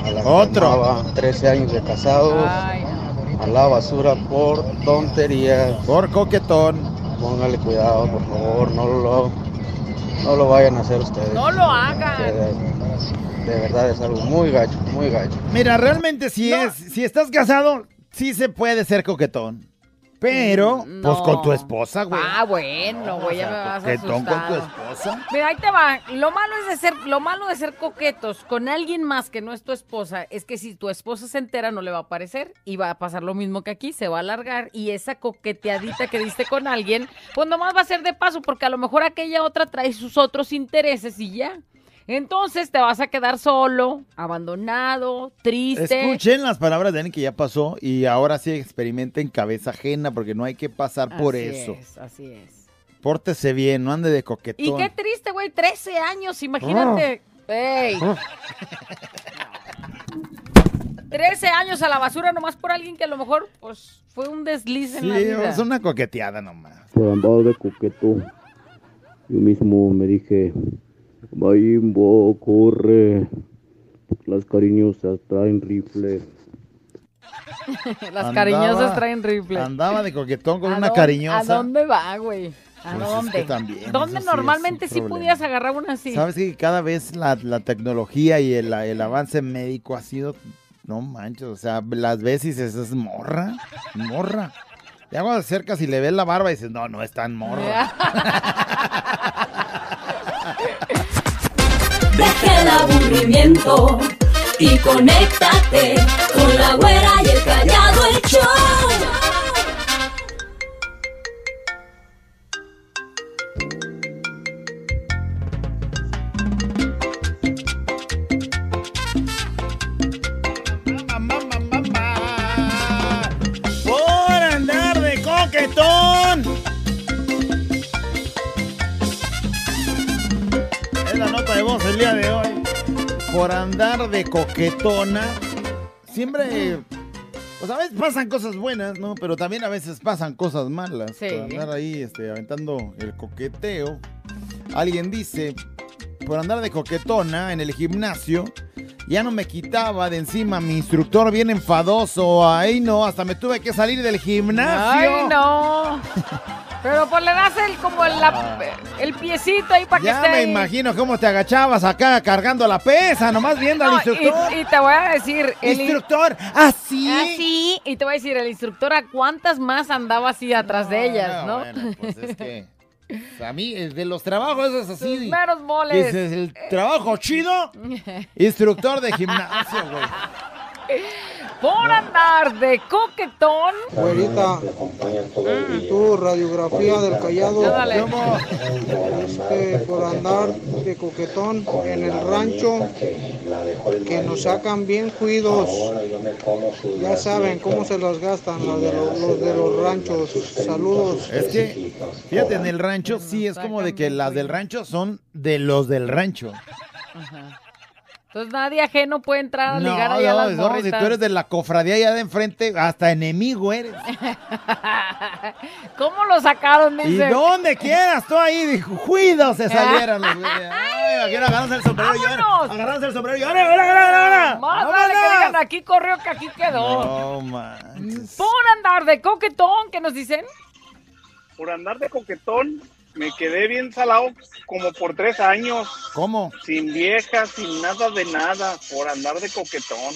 A la que Otro. amaba, 13 años de casados. A la basura por tonterías. Por coquetón. Póngale cuidado, por favor, no lo, no lo vayan a hacer ustedes. No lo hagan. De verdad es algo muy gacho, muy gacho. Mira, realmente si es, si estás casado, sí se puede ser coquetón. Pero, Mm, pues con tu esposa, güey. Ah, bueno, güey, O ya sea, me vas a coquetón con tu esposa. Mira, ahí te va. Lo malo es de ser, lo malo de ser coquetos con alguien más que no es tu esposa es que si tu esposa se entera no le va a parecer y va a pasar lo mismo que aquí, se va a alargar y esa coqueteadita que diste con alguien, pues nomás va a ser de paso porque a lo mejor aquella otra trae sus otros intereses y ya. Entonces te vas a quedar solo, abandonado, triste. Escuchen las palabras de alguien que ya pasó y ahora sí experimenten cabeza ajena porque no hay que pasar por Así eso. es, así es. Pórtese bien, no ande de coquetón. Y qué triste, güey, 13 años, imagínate. Ey. 13 años a la basura nomás por alguien que a lo mejor pues fue un desliz en Sí, la vida. es una coqueteada nomás. por andar de coqueto. Yo mismo me dije, Mayimbo, corre. Las cariñosas traen rifle. (laughs) Las Andaba- cariñosas traen rifle. Andaba de coquetón con ¿A una dónde- cariñosa. ¿A dónde va, güey? ¿A Pues es dónde? que también, ¿Dónde sí normalmente sí problema. podías agarrar una así? Sabes que cada vez la, la tecnología y el, el avance médico ha sido, no manches, o sea, las dices, es morra, morra. Ya cuando te acercas y le ves la barba y dices, no, no es tan morra. (laughs) (laughs) y conéctate con la güera y el callado el show. Ma, ma, ma, Por andar de coquetón. Es la nota de voz el día de hoy. Por andar de coquetona. Siempre. Pues a veces pasan cosas buenas, ¿no? Pero también a veces pasan cosas malas. Sí. Por andar ahí este, aventando el coqueteo. Alguien dice, por andar de coquetona en el gimnasio, ya no me quitaba de encima mi instructor bien enfadoso. Ay, no, hasta me tuve que salir del gimnasio. Ay, no. (laughs) Pero pues le das el, como el, la- el piecito ahí para que Ya esté me ahí. imagino cómo te agachabas acá cargando la pesa, nomás viendo al instructor. y, y te voy a decir... el Instructor, ¿así? Así. Y te voy a decir, el instructor a cuántas más andaba así atrás de ellas, ¿no? Bueno, pues es que a mí de los trabajos es así. meros moles. Es el trabajo chido. (laughs) Instructor de gimnasio, güey. (laughs) Por andar de coquetón. Güerita, y tu radiografía del callado. Este, por andar de coquetón en el rancho, que nos sacan bien cuidos. Ya saben cómo se los gastan los de los, los de los ranchos. Saludos. Es que, fíjate, en el rancho sí es como de que las del rancho son de los del rancho. Ajá. Entonces nadie ajeno puede entrar a No, ligar allá a no, las no, si tú eres de la cofradía allá de enfrente, hasta enemigo eres. (laughs) ¿Cómo lo sacaron, Y dice? donde quieras, tú ahí, dijo, juidos se (laughs) salieron los güeyes. Agarrándose el sombrero y. Agarrándose el sombrero y ahora, ahora, ahora, ahora. Más vale que digan aquí corrió que aquí quedó. No, man. Por andar de coquetón, ¿qué nos dicen? Por andar de coquetón, me quedé bien salado como por tres años. ¿Cómo? Sin vieja, sin nada de nada, por andar de coquetón.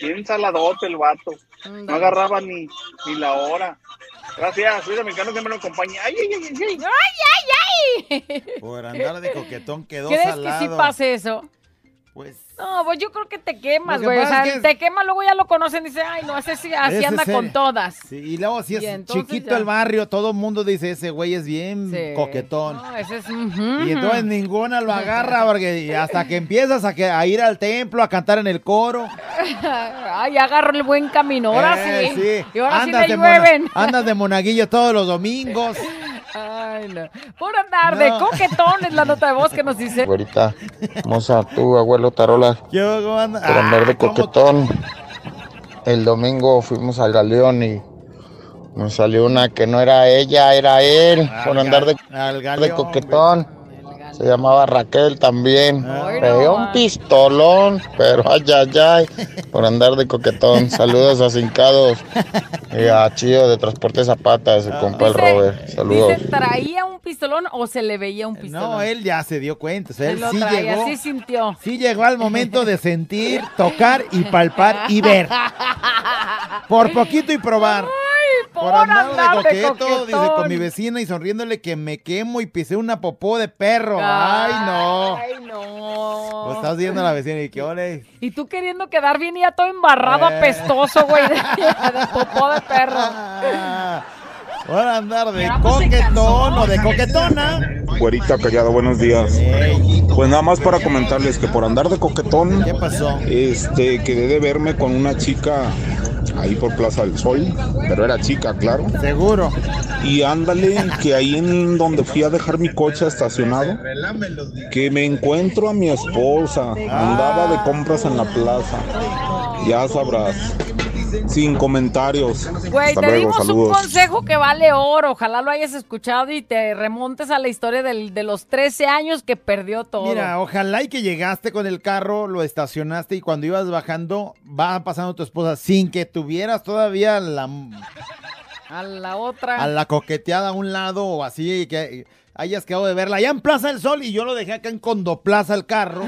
Bien saladote el vato. No agarraba ni, ni la hora. Gracias, soy dominicano que me lo acompaña. Ay, ay, ay, ay. ¡Ay, ay, ay! Por andar de coquetón quedó ¿Crees salado. que sí pase eso? Pues. No, pues yo creo que te quemas, que güey. O sea, es que- te quemas, luego ya lo conocen y dicen, ay, no, ese sí, así Ese anda el- con todas. Sí, y luego si es chiquito ya. el barrio, todo el mundo dice, ese güey es bien Sí. coquetón. No, ese es... Y entonces ninguna lo agarra porque hasta que empiezas a, que- a ir al templo a cantar en el coro. (laughs) Ay, agarro el buen camino, ahora Eh, sí. Y ahora Andas sí mona- llueven. andas de monaguillo todos los domingos. (laughs) Ay, no. Por andar de No. coquetón es la nota de voz que nos dice. Güerita, moza, tú, abuelo Tarola, Yo, ¿cómo anda? por andar de Ah, coquetón. El domingo fuimos al Galeón y nos salió una que no era ella, era él, por andar de, Al de galeón, coquetón. Se llamaba Raquel también. Traía no, un man. pistolón, pero ay, ay, ay, por andar de coquetón. (laughs) Saludos a Cincados y a Chío de Transporte Zapata, su compa el Robert. Saludos. Dice, ¿traía un pistolón o se le veía un pistolón? No, él ya se dio cuenta. o sea, él lo sí traía, llegó. sí sintió. Sí llegó al momento de sentir, tocar y palpar y ver. (laughs) Por poquito y probar. Por andar andar de coqueto, coquetón. dice con mi vecina y sonriéndole que me quemo y pisé una popó de perro. Ay, no. Ay, no. Pues estás viendo a la vecina y que ole. Y tú queriendo quedar bien y ya todo embarrado, Eh. apestoso, güey, de, (laughs) de popó de perro. Por andar de coquetón o de coquetona. Güerita Callado, buenos días. Pues nada más para comentarles que por andar de coquetón, ¿Qué pasó? este, quedé de verme con una chica ahí por Plaza del Sol, pero era chica, claro. Seguro. Y ándale, que ahí en donde fui a dejar mi coche estacionado, que me encuentro a mi esposa, andaba de compras en la plaza. Ya sabrás. Sin comentarios. Güey, te luego, dimos un consejo que vale oro. Ojalá lo hayas escuchado y te remontes a la historia del- de los 13 años que perdió todo. Mira, ojalá y que llegaste con el carro, lo estacionaste y cuando ibas bajando, va pasando tu esposa sin que tuvieras todavía la, A la otra. a la coqueteada a un lado o así, que hayas quedado de verla allá en Plaza del Sol y yo lo dejé acá en Condoplaza el carro.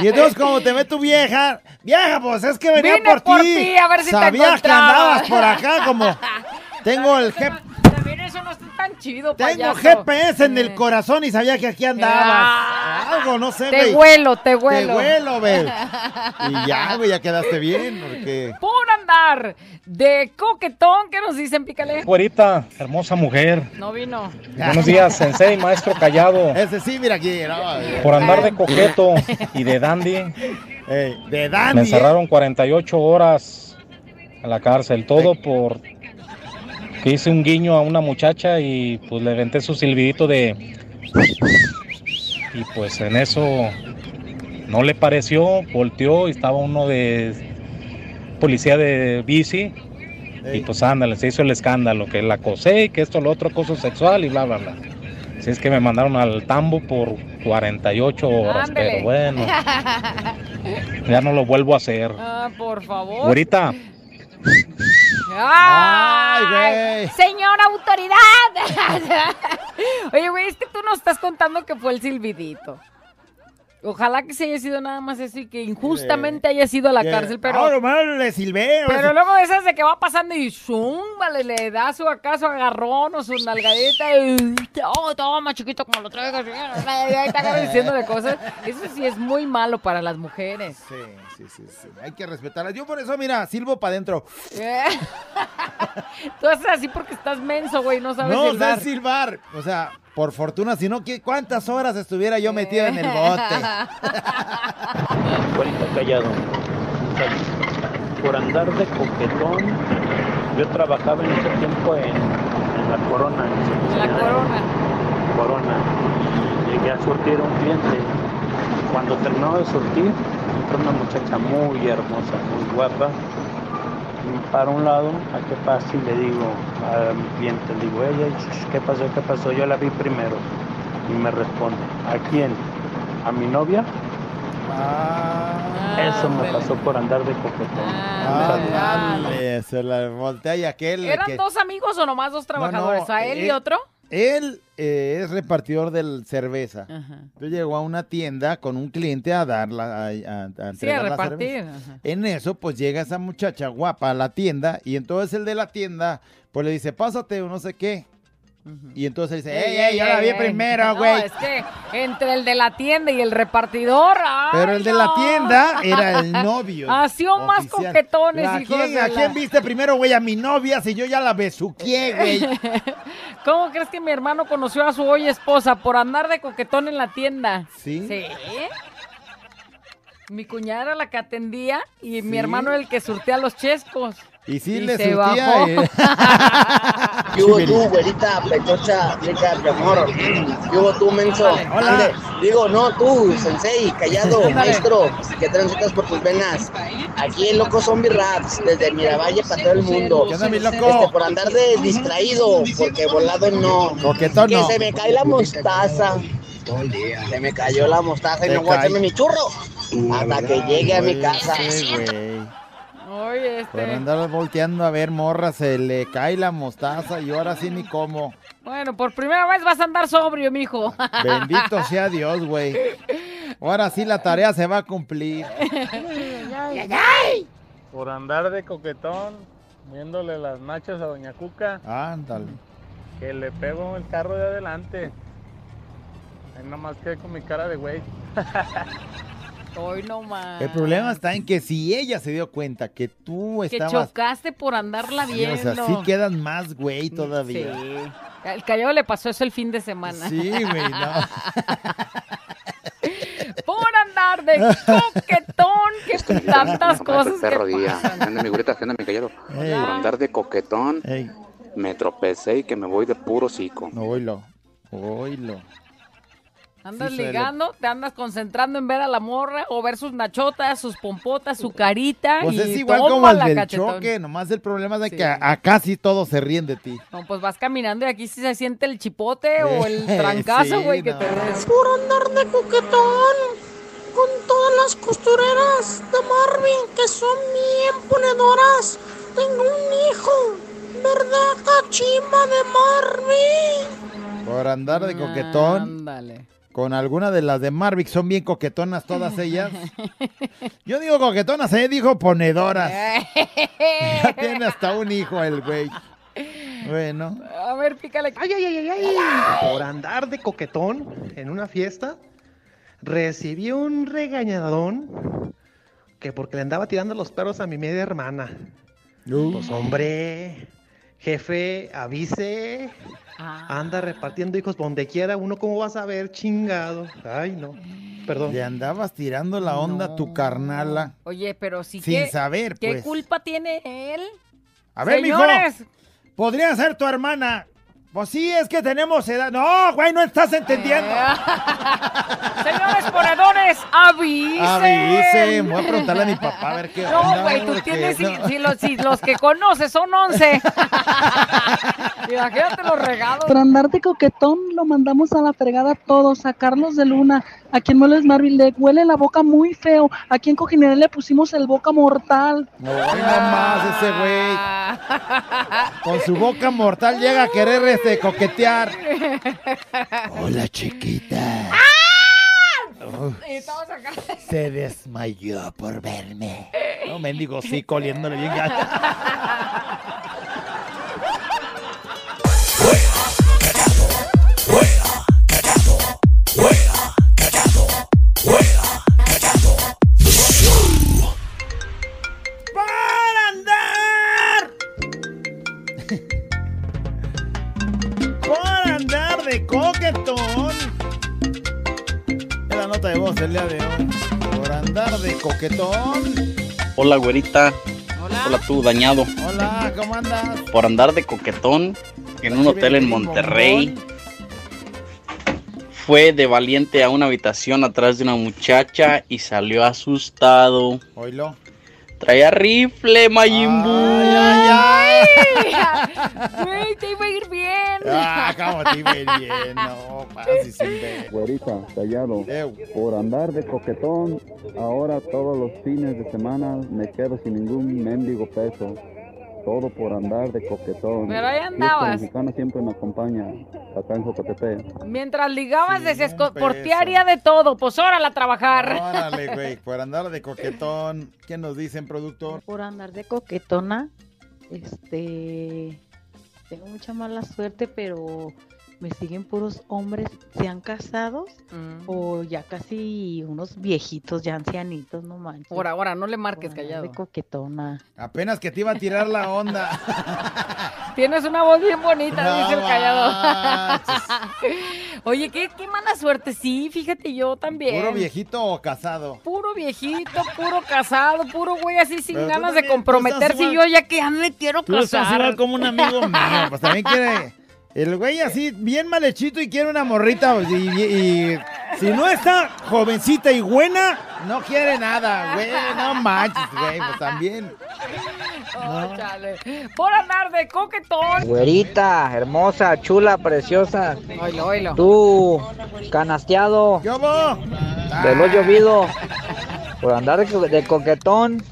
Y entonces como te ve tu vieja, vieja, pues es que venía Vine por, por ti. a ver si te Sabía que andabas por acá como tengo el (laughs) G- También eso no está tan chido, tengo payaso. GPS en el corazón y sabía que aquí andabas. Algo, no sé, Te güey. huelo, te huelo. Te huelo, güey. (laughs) Y ya, güey, ya quedaste bien, porque... Por andar de coquetón, ¿qué nos dicen, pícale? Güerita, hermosa mujer. No vino. Buenos días, sensei, maestro callado. Ese sí, mira aquí. no, Por andar de coqueto (laughs) y de dandy, de me Dandy. encerraron 48 horas en la cárcel. Todo por que hice un guiño a una muchacha y pues le venté su silbidito de... y pues en eso no le pareció, volteó y estaba uno de policía de bici y pues ándale, se hizo el escándalo, que la acosé, que esto, lo otro, acoso sexual y bla, bla, bla. Así es que me mandaron al tambo por 48 horas, Ándale. pero bueno, (laughs) ya no lo vuelvo a hacer. Ah, por favor. Ahorita, ¡Ay, ¡Señora autoridad! (laughs) Oye, güey, es que tú nos estás contando que fue el silbidito. Ojalá que se haya sido nada más eso y que injustamente haya sido a la cárcel, pero... No, nomás le silbé. Pero luego de esas de que va pasando y zoom, vale, le da su acaso agarrón o su nalgadita y oh, toma chiquito como lo traigas. Y ahí está diciéndole cosas. Eso sí es muy malo para las mujeres. Sí, sí, sí, sí. Hay que respetarlas. Yo por eso, mira, silbo para adentro. (laughs) Tú haces así porque estás menso, güey, no sabes No silbar. sé silbar. O sea, por fortuna, si no, ¿qué- ¿cuántas horas estuviera yo metido en el bote? (laughs) Juanito Callado. Por andar de coquetón, yo trabajaba en ese tiempo en, en la Corona. En La corona. Corona. Y llegué a surtir a un cliente. Cuando terminó de surtir, entró una muchacha muy hermosa, muy guapa. Para un lado, ¿a qué pasa? Y le digo a mi cliente, le digo, ella, ¿qué pasó? ¿Qué pasó? Yo la vi primero. Y me responde, ¿a quién? ¿A mi novia? Eso me pasó por andar de coquetón. Ah, dale, se la voltea y aquel. ¿Eran que- dos amigos o nomás dos trabajadores? ¿A él y eh, otro? Él eh, es repartidor de cerveza. Entonces llegó a una tienda con un cliente a darla, a, a- a Sí, a la repartir. cerveza. ajá. En eso, pues llega esa muchacha guapa a la tienda y entonces el de la tienda, pues le dice, pásate o no sé qué. Y entonces dice, ey, ey, yo la vi ey. primero, No, güey. es que entre el de la tienda y el repartidor. ¡ay, Pero el de la tienda era el (laughs) novio. Ha sido más coquetones, ¿A hijos quién, de ¿A la- quién viste primero, güey? A mi novia, si yo ya la besuqué, güey. (laughs) ¿Cómo crees que mi hermano conoció a su hoy esposa por andar de coquetón en la tienda? Sí. Sí. Mi cuñada era la que atendía y mi hermano era el que surtía los chescos. Y sí Y le se surtía. bajó. eh. (laughs) (laughs) ¿Qué hubo tú, güerita, pechocha, rica, mi amor? ¿Qué hubo tú, menso? Hola. Ande. Digo, no, tú, sensei, callado, maestro, que transitas por tus venas. Aquí en Loco Zombie Raps, desde Miravalle para todo el mundo. ¿Qué onda, mi loco? Este, por andar de distraído, porque volado no. Coquetón que no. se me cae la mostaza. Se me cayó la mostaza y no voy a cae. hacerme mi churro. Hasta que llegue a mi casa. Sí, güey. Oye, Por este. andar volteando a ver morra, se le cae la mostaza y ahora sí ni cómo. Bueno, por primera vez vas a andar sobrio, mijo. (laughs) Bendito sea Dios, güey. Ahora sí la tarea se va a cumplir. por andar de coquetón, viéndole las nachas a Doña Cuca, Ándale. que le pego el carro de adelante. Ahí nada más quedé con mi cara de güey. (laughs) Hoy no más. El problema está en que si ella se dio cuenta que tú Que estabas... chocaste por andarla Sí, viendo. o sea, sí quedan más güey todavía. Sí. El callado le pasó eso el fin de semana. Sí, güey, no. (laughs) Por andar de coquetón, que tantas cosas que perro día. pasan. Anda mi güerita, anda mi callado. Por andar de coquetón, Ey. me tropecé y que me voy de puro cico. No, oílo. Oílo. Andas Sí, suele. ligando, te andas concentrando en ver a la morra o ver sus nachotas, sus pompotas, su carita. Pues y es igual como el del cachetón. choque, nomás el problema es de Sí. que a- acá sí todos se ríen de ti. No, pues vas caminando y aquí sí se siente el chipote o el trancazo, Sí, güey, que no. te des. Por andar de coquetón con todas las costureras de Marvin que son bien ponedoras. Tengo un hijo, ¿verdad, cachimba de Marvin? Por andar de coquetón. Ándale. Con alguna de las de Marvick son bien coquetonas todas ellas. Yo digo coquetonas, ella dijo ponedoras. Ya tiene hasta un hijo el güey. Bueno. A ver, pícale. Ay, ay, ay, ay, ay. Por andar de coquetón en una fiesta, recibí un regañadón que porque le andaba tirando los perros a mi media hermana. Pues hombre, jefe, avise. Anda repartiendo hijos donde quiera. Uno, ¿cómo vas a ver? Chingado. Ay, no. Perdón. Le andabas tirando la onda a tu carnala. Oye, pero sí Sin que- saber, ¿Qué pues. culpa tiene él? A ver, Señores. mijo. Podría ser tu hermana. Pues sí, es que tenemos edad. No, güey, no estás entendiendo. (laughs) Señores ponedores, avisen. Avisen. Voy a preguntarle a mi papá a ver qué onda, No, güey, tú tienes, si, no. si los, si los que conoces son 11. (laughs) Imagínate los regalos. Por andar de coquetón lo mandamos a la fregada todos, a Carlos de Luna, a quien Muebles Marvin le huele la boca muy feo, a quien Cojinera le pusimos el boca mortal. No, hoy nomás ese güey. Con su boca mortal llega a querer este coquetear. Hola, chiquita. Uf, se desmayó por verme. No, mendigo, sí, coliéndole bien. (laughs) del día de hoy. Por andar de coquetón. Hola, güerita. Hola. tú, dañado. Hola, ¿cómo andas? Por andar de coquetón en un hotel en Monterrey. Fue de valiente a una habitación atrás de una muchacha y salió asustado. Oílo. Traía rifle, Majin Buu. (laughs) Güey, te iba a ir bien. Ah, cómo te iba a ir bien. No, fácil, sin ver. Güerita, callado. Por andar de coquetón, ahora todos los fines de semana me quedo sin ningún mendigo peso. Todo por andar de coquetón. Pero ahí Fiesta andabas. mexicana siempre me acompaña acá en Jocotepec. Mientras ligabas, decías, "Co- por ti haría de todo. Pues órale a trabajar. Órale, (laughs) güey, por andar de coquetón. ¿Qué nos dicen, productor? Por andar de coquetona, este, tengo mucha mala suerte, pero me siguen puros hombres, sean casados Mm. o ya casi unos viejitos, ya ancianitos, no manches. Por ahora, no le marques Por callado. De coquetona. Apenas que te iba a tirar la onda. (laughs) Tienes una voz bien bonita, No dice el callado. (laughs) Oye, ¿qué, qué mala suerte. Sí, fíjate yo también. ¿Puro viejito o casado? Puro viejito, puro casado, puro güey así sin Pero ganas de también, comprometerse. Y yo ya que ya me quiero Tú estás casar. igual como un amigo mío. Pues también quiere. El güey así, bien malhechito y quiere una morrita. Y, y- y si no está jovencita y buena, no quiere nada, güey. No manches, güey. Pues también. Oh, chale. Por andar de coquetón. Güerita, hermosa, chula, preciosa. Oilo, oilo. Tú, canasteado. De lo llovido. Por andar de, de coquetón.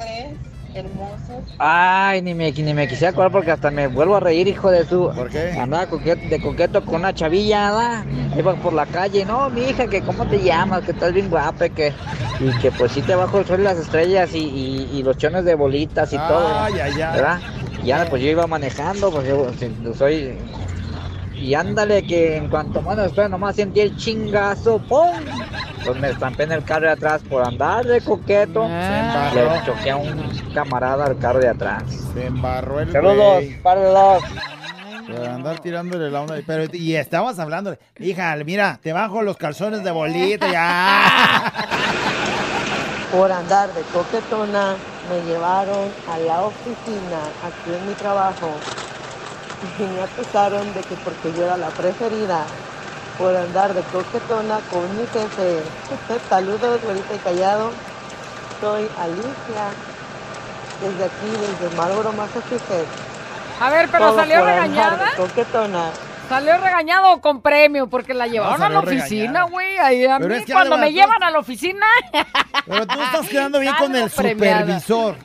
Ay, ni me, ni me quisiera acordar porque hasta me vuelvo a reír, hijo de su. ¿Por qué? Andaba coquet- de coqueto con una chavilla, ¿verdad? Iba por la calle, no, mi hija, que cómo te llamas, que estás bien guapa, que, y que pues sí te bajo el sol y las estrellas y, y- y los chones de bolitas y todo. Ay, ay, ay. ¿Verdad? Y ya, pues yo iba manejando, pues yo soy. Y ándale, que en cuanto más después nomás sentí el chingazo, ¡pum! Pues me estampé en el carro de atrás por andar de coqueto. embarró. Le choqué a un camarada al carro de atrás. Se embarró el Saludos, güey. par de dos. Por andar tirándole la onda. Pero, y estabas hablando. Hija, mira, te bajo los calzones de bolita ya. (laughs) Por andar de coquetona me llevaron a la oficina aquí en mi trabajo y me acusaron de que porque yo era la preferida por andar de coquetona con mi jefe. (laughs) Saludos, güerita y callado. Soy Alicia desde aquí, desde Marlboro, Massachusetts. A ver, pero Todo salió regañada. coquetona. Salió regañado o con premio porque la llevaron a la oficina, güey. Ahí a Pero mí es que cuando me tú- llevan a la oficina. Pero tú estás (laughs) quedando bien con el premiada. supervisor.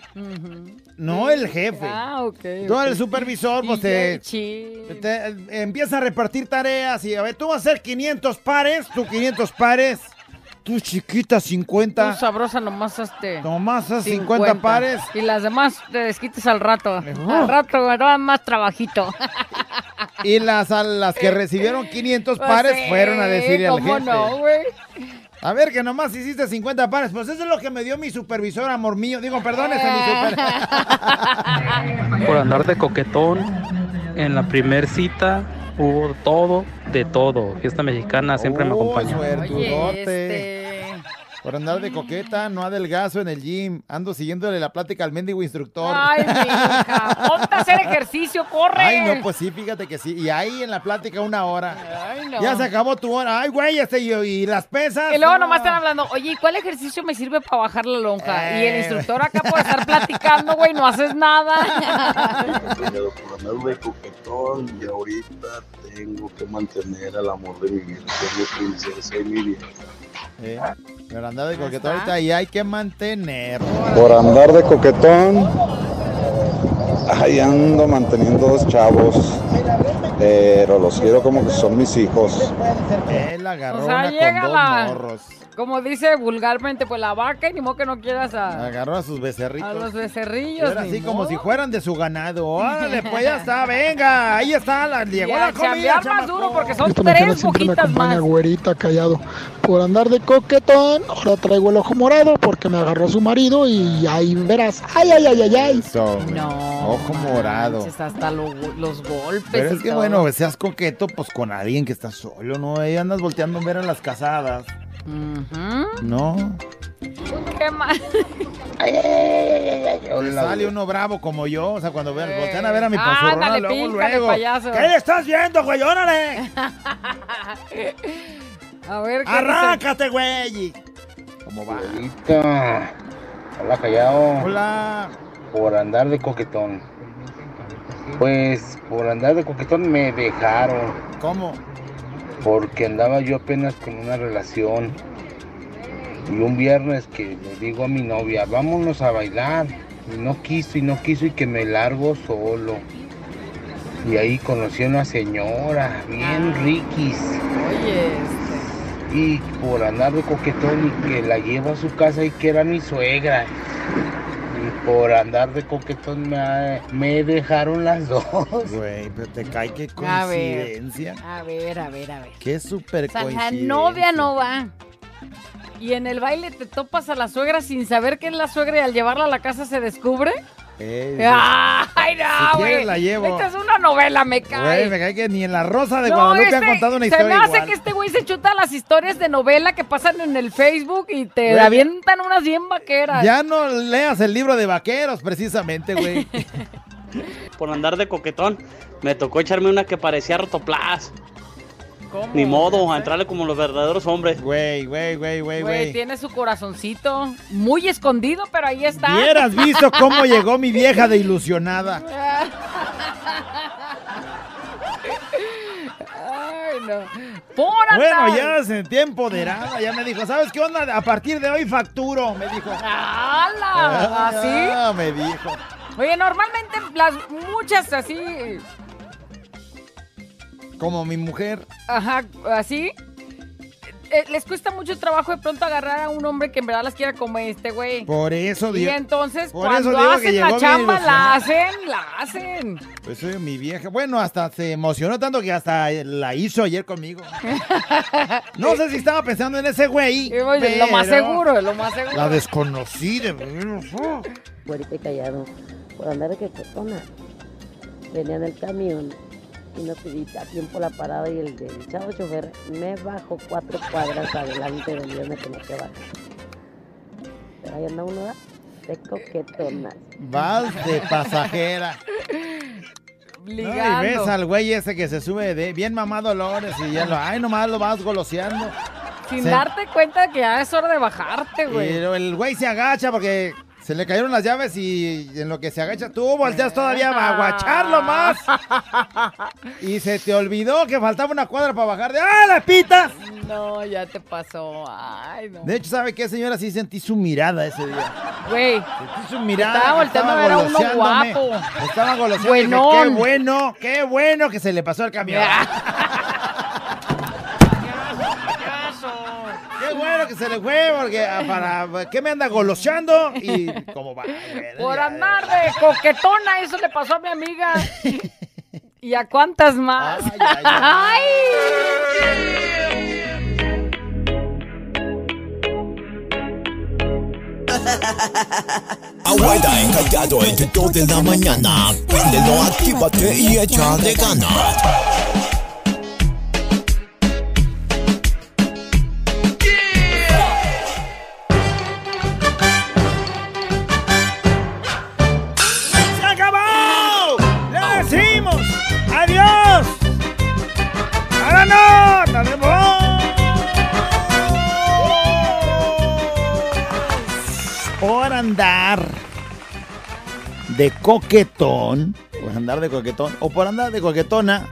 No el jefe. Ah, ok. Tú, ok. el supervisor, pues te, te- eh, empieza a repartir tareas y a ver, tú vas a hacer 500 pares, tú 500 pares, tú chiquita 50. Tú sabrosa nomás este. Nomás haz 50 pares. Y las demás te desquites al rato. Al rato daban más trabajito. Y las, a las que (laughs) recibieron 500 Pues pares sí, fueron a decirle al ¿cómo jefe. no, güey? A ver, que nomás hiciste 50 pares. Pues eso es lo que me dio mi supervisor, amor mío. Digo, perdón, este mi super... (laughs) Por andar de coquetón, en la primer cita hubo todo, de todo. Fiesta mexicana siempre me acompaña. Oye, este. Por andar de coqueta, no adelgazo en el gym. Ando siguiéndole la plática al mendigo instructor. Ay, mi hija, ponte a hacer ejercicio, corre. Ay, no, pues sí, fíjate que sí. Y ahí en la plática una hora. Ay, no. Ya se acabó tu hora. Ay, güey, este y, y las pesas. Y luego No. nomás están hablando, oye, ¿y cuál ejercicio me sirve para bajar la lonja? Y el Eh. instructor acá por estar platicando, güey, no haces nada. Por andar de coquetón y ahorita tengo que mantener al amor de mi vida, que es mi princesa y mi vieja. Eh, andar de coquetón ahorita y hay que mantener. Por andar de coquetón, ahí ando manteniendo dos chavos, pero los quiero como que son mis hijos. Él agarró O sea, una con dos la- morros. Como dice vulgarmente, pues la vaca y ni modo que no quieras a, Agarró a sus becerritos. a los Y becerrillos. ni así como si fueran de su ganado. Órale, pues ya (laughs) está, venga. Ahí está, la, Y llegó a la comida. más chamaco. duro porque son Esta tres siempre me boquitas acompaña más. güerita callado. Por andar de coquetón, ahora traigo el ojo morado porque me agarró su marido y ahí verás. Ay, ay, ay, ay, ay. Eso, No. Ojo morado. manches, Hasta lo- los golpes. Pero y es que todo. bueno, seas coqueto pues con alguien que está solo, ¿no? Ahí andas volteando a ver a las casadas. No. Qué mal. Le sale uno bravo como yo, o sea, cuando vean, voltean a ver a mi panzurrona, Ándale, luego, luego. payaso. ¿Qué le estás viendo, güey? ¡Órale! (laughs) A ver, ¿qué ¡Arráncate, güey! ¿Cómo va? Hola, Callao. Hola. Por andar de coquetón. Pues por andar de coquetón me dejaron. ¿Cómo? Porque andaba yo apenas con una relación. Y un viernes que le digo a mi novia, vámonos a bailar. Y no quiso y no quiso y que me largo solo. Y ahí conocí a una señora, bien riquis. Oye, Y por andar de coquetón y que la llevo a su casa y que era mi suegra. Por andar de coquetón me, me dejaron las dos. Güey, pero te cae qué A ver. coincidencia. A ver, a ver, a ver. Qué súper O sea, la coincidencia. novia no va. Y en el baile te topas a la suegra sin saber que es la suegra y al llevarla a la casa se descubre. Eh, ¡Ay, Si no, güey! la llevo. Esta es una novela, me cae. Güey, me cae que ni en la Rosa de No, Guadalupe han este- contado una Se historia me hace igual. que este güey se chuta las historias de novela que pasan en el Facebook y te Güey. avientan unas bien vaqueras. Ya no leas el libro de vaqueros, precisamente, güey. (laughs) Por andar de coquetón, me tocó echarme una que parecía rotoplas. ¿Cómo? Ni modo, a entrarle como los verdaderos hombres. Güey, güey, güey, güey, Güey, tiene su corazoncito muy escondido, pero ahí está. Hubieras visto cómo llegó mi vieja de ilusionada. Ay, no. Por andar. Bueno, ya se sentía empoderada, ya me dijo, ¿sabes qué onda? A partir de hoy facturo, me dijo. ¡Hala! ¿Así? Ah, me dijo. Oye, normalmente las muchas así, Como mi mujer. ajá, así, eh, les cuesta mucho trabajo de pronto agarrar a un hombre que en verdad las quiera como este güey. Por eso Y digo. entonces por cuando eso digo que hacen llegó la chamba, la hacen, la hacen. Pues soy mi vieja. Bueno, hasta se emocionó tanto que hasta la hizo ayer conmigo. (laughs) No sé si estaba pensando en ese güey. Oye, lo más seguro, lo más seguro. La desconocí de y callado, por andar de coquetona. Venía en el camión y no pedí a tiempo la parada y el del chavo chofer me bajó cuatro cuadras adelante del Dios me tenía que bajar. Pero ahí anda uno ¿verdad? de coquetona. Vas de pasajera. No, y Ligando. ves al güey ese que se sube de bien mamado Lores y ya lo, ay, nomás lo vas goloseando. Sin Se- darte cuenta que ya es hora de bajarte, güey. Pero el güey se agacha porque se le cayeron las llaves y en lo que se agacha tú volteas todavía a aguacharlo más. (laughs) Y se te olvidó que faltaba una cuadra para bajar de ¡Ah, la pitas! No, ya te pasó. Ay, no. De hecho, ¿sabe qué, señora? Sí sentí su mirada ese día. Güey. Sentí su mirada. Estaba volteando a ver a uno guapo. Estaba goloseando. Buenón. Qué bueno, qué bueno que se le pasó el camión. (laughs) Que se le fue, porque ah, para ¿qué me anda goloseando? Y cómo va. Por andar de coquetona, eso le pasó a mi amiga. ¿Y a cuántas más? Ay, Abuela encallado entre 2 de la mañana. Préndelo, actívate y échale ganas. De coquetón, por andar de coquetón, o por andar de coquetona.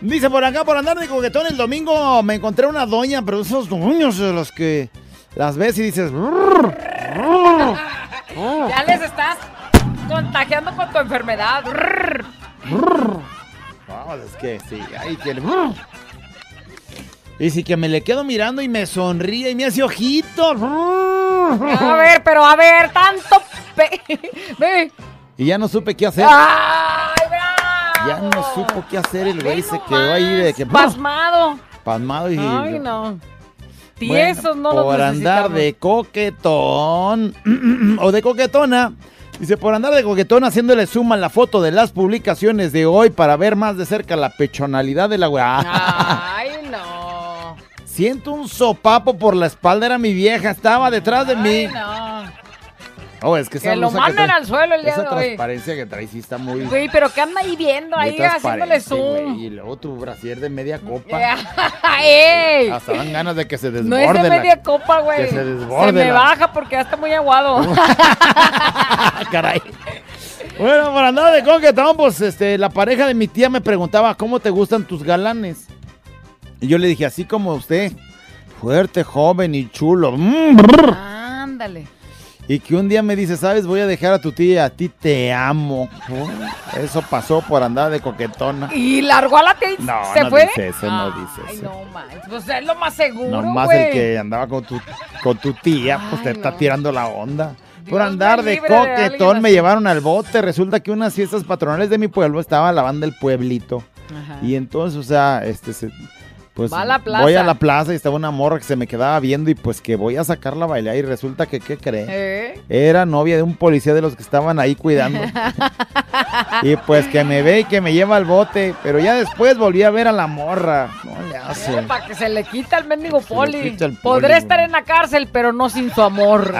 Dice por acá, por andar de coquetón, el domingo me encontré una doña, pero esos doños de los que las ves y dices... Ya les estás contagiando con tu enfermedad. Vamos, es que sí, ahí tiene... Y sí que me le quedo mirando y me sonríe y me hace ojitos. A ver, pero a ver, tanto... (laughs) Ve. Y ya no supe qué hacer. ¡Ay, bravo! Ya no supo qué hacer el güey, se quedó ahí de que... Pasmado. Pasmado y... Ay, no. Bueno, Tiesos no los por andar de coquetón (clears throat) o de coquetona. Dice, por andar de coquetón haciéndole suma la foto de las publicaciones de hoy para ver más de cerca la pechonalidad de la weá. (laughs) Ay, no. Siento un sopapo por la espalda, era mi vieja, estaba detrás de mí. Ay, no. Oh, es que esa Que lo blusa trae- al suelo el día Esa de hoy. transparencia que trae sí está muy... Güey, pero ¿qué anda ahí viendo? muy Ahí haciéndole transparente, zoom. güey. Y luego tu brasier de media copa. (laughs) (laughs) ¡Ey! Hasta dan ganas de que se No desborde. es de la- media copa, güey. que se desborde me la- baja porque ya está muy aguado. (laughs) Caray. Bueno, por andar de coquetón, pues este, la pareja de mi tía me preguntaba, ¿cómo te gustan tus galanes? Y yo le dije, así como usted, fuerte, joven y chulo. Mm, brr. Ándale. Y que un día me dice, ¿sabes? Voy a dejar a tu tía, a ti te amo. Eso pasó por andar de coquetona. Y largó a la tía y No, se no fue. dice eso, no dice Ay, eso. no manches. Pues es lo más seguro, Nomás güey. el que andaba con tu, con tu tía, pues te está no. tirando la onda. Por andar de coquetón me llevaron al bote. Resulta que unas fiestas patronales de mi pueblo estaba la banda del pueblito. Ajá. Y entonces, o sea, este se- pues Va a la plaza. voy a la plaza y estaba una morra que se me quedaba viendo y pues que voy a sacarla a bailar y resulta que, ¿qué cree? ¿Eh? Era novia de un policía de los que estaban ahí cuidando. (laughs) y pues que me ve y que me lleva al bote. Pero ya después volví a ver a la morra. No le hace. Para que se le quita el mendigo poli. quita el poli, Podré estar en la cárcel, pero no sin su amor.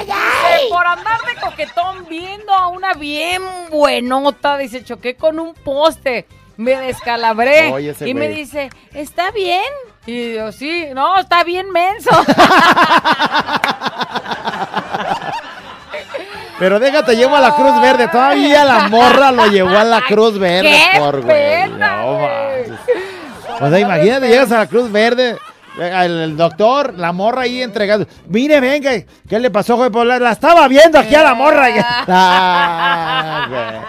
Dice, por andar de coquetón viendo a una bien buenota, dice, choqué con un poste, me descalabré. Oye, y me dice, ¿está bien? Y yo, sí, no, está bien menso. (laughs) Pero déjate, llevo a la Cruz Verde. Todavía la morra lo llevó a la Cruz Verde. ¡Qué por güey. No. O sea, imagínate, llegas a la Cruz Verde. eh, El, el doctor, la morra ahí entregando. Mire, venga, ¿qué le pasó, güey? La, la estaba viendo aquí a la morra. (laughs) Ah.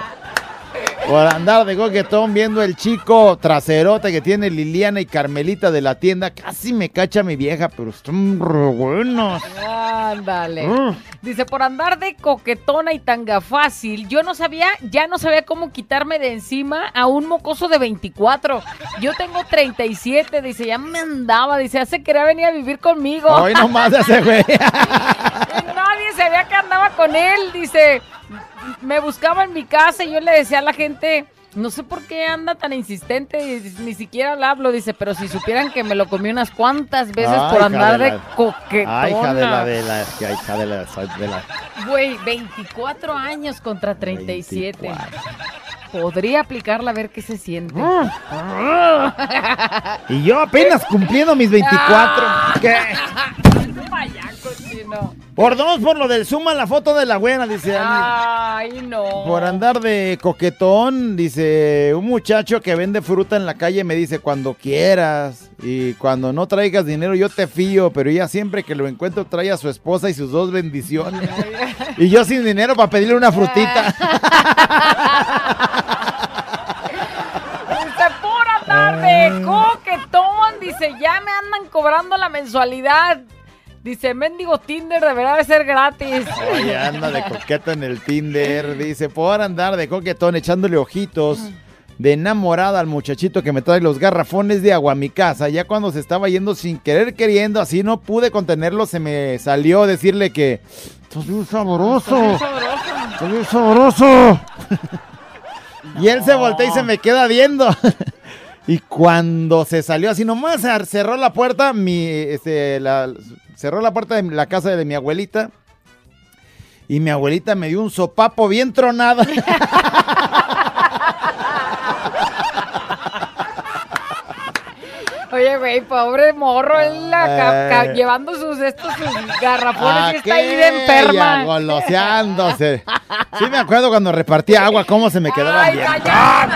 Por andar de coquetón viendo el chico traserote que tiene Liliana y Carmelita de la tienda. Casi me cacha mi vieja, pero están re buenos. Ándale. Mm. Dice, por andar de coquetona y tanga fácil, yo no sabía, ya no sabía cómo quitarme de encima a un mocoso de 24. Yo tengo 37, dice, ya me andaba, dice, hace quería venir a vivir conmigo. Hoy nomás ese güey. (laughs) Nadie sabía que andaba con él, dice. Me buscaba en mi casa y yo le decía a la gente, no sé por qué anda tan insistente, y ni siquiera le hablo, dice, pero si supieran que me lo comí unas cuantas veces Ay, por andar de de, la- coquetona. Ay, hija de la de la. que hija de la. de la- Güey, 24 años contra 37. Podría aplicarla a ver qué se siente. Y yo apenas cumpliendo mis 24. ¿Qué? (laughs) Vaya, cochino. Por dos, por lo del suma la foto de la buena, dice. Ay, no. Por andar de coquetón, dice un muchacho que vende fruta en la calle me dice cuando quieras y cuando no traigas dinero yo te fío, pero ella siempre que lo encuentro trae a su esposa y sus dos bendiciones. y yo sin dinero para pedirle una frutita. Dice, por andar de coquetón. Dice, ya me andan cobrando la mensualidad. Dice, mendigo Tinder deberá de ser gratis. Oye, anda de coqueta en el Tinder. Dice, por andar de coquetón echándole ojitos de enamorada al muchachito que me trae los garrafones de agua a mi casa. Ya cuando se estaba yendo sin querer queriendo, así no pude contenerlo, se me salió decirle que... Estás bien sabroso. Estás bien sabroso. (laughs) y él se voltea y se me queda viendo. (laughs) Y cuando se salió así nomás, cer- cerró la puerta, mi, este, la- cerró la puerta de la casa de mi abuelita. Y mi abuelita me dio un sopapo bien tronado. Oye, (laughs) Oye, güey, pobre morro, él ca- Eh. llevando sus estos sus garrafones y está ahí de enferma. goloseándose. Sí me acuerdo cuando repartía agua, cómo se me quedaba Ay, bien. callado.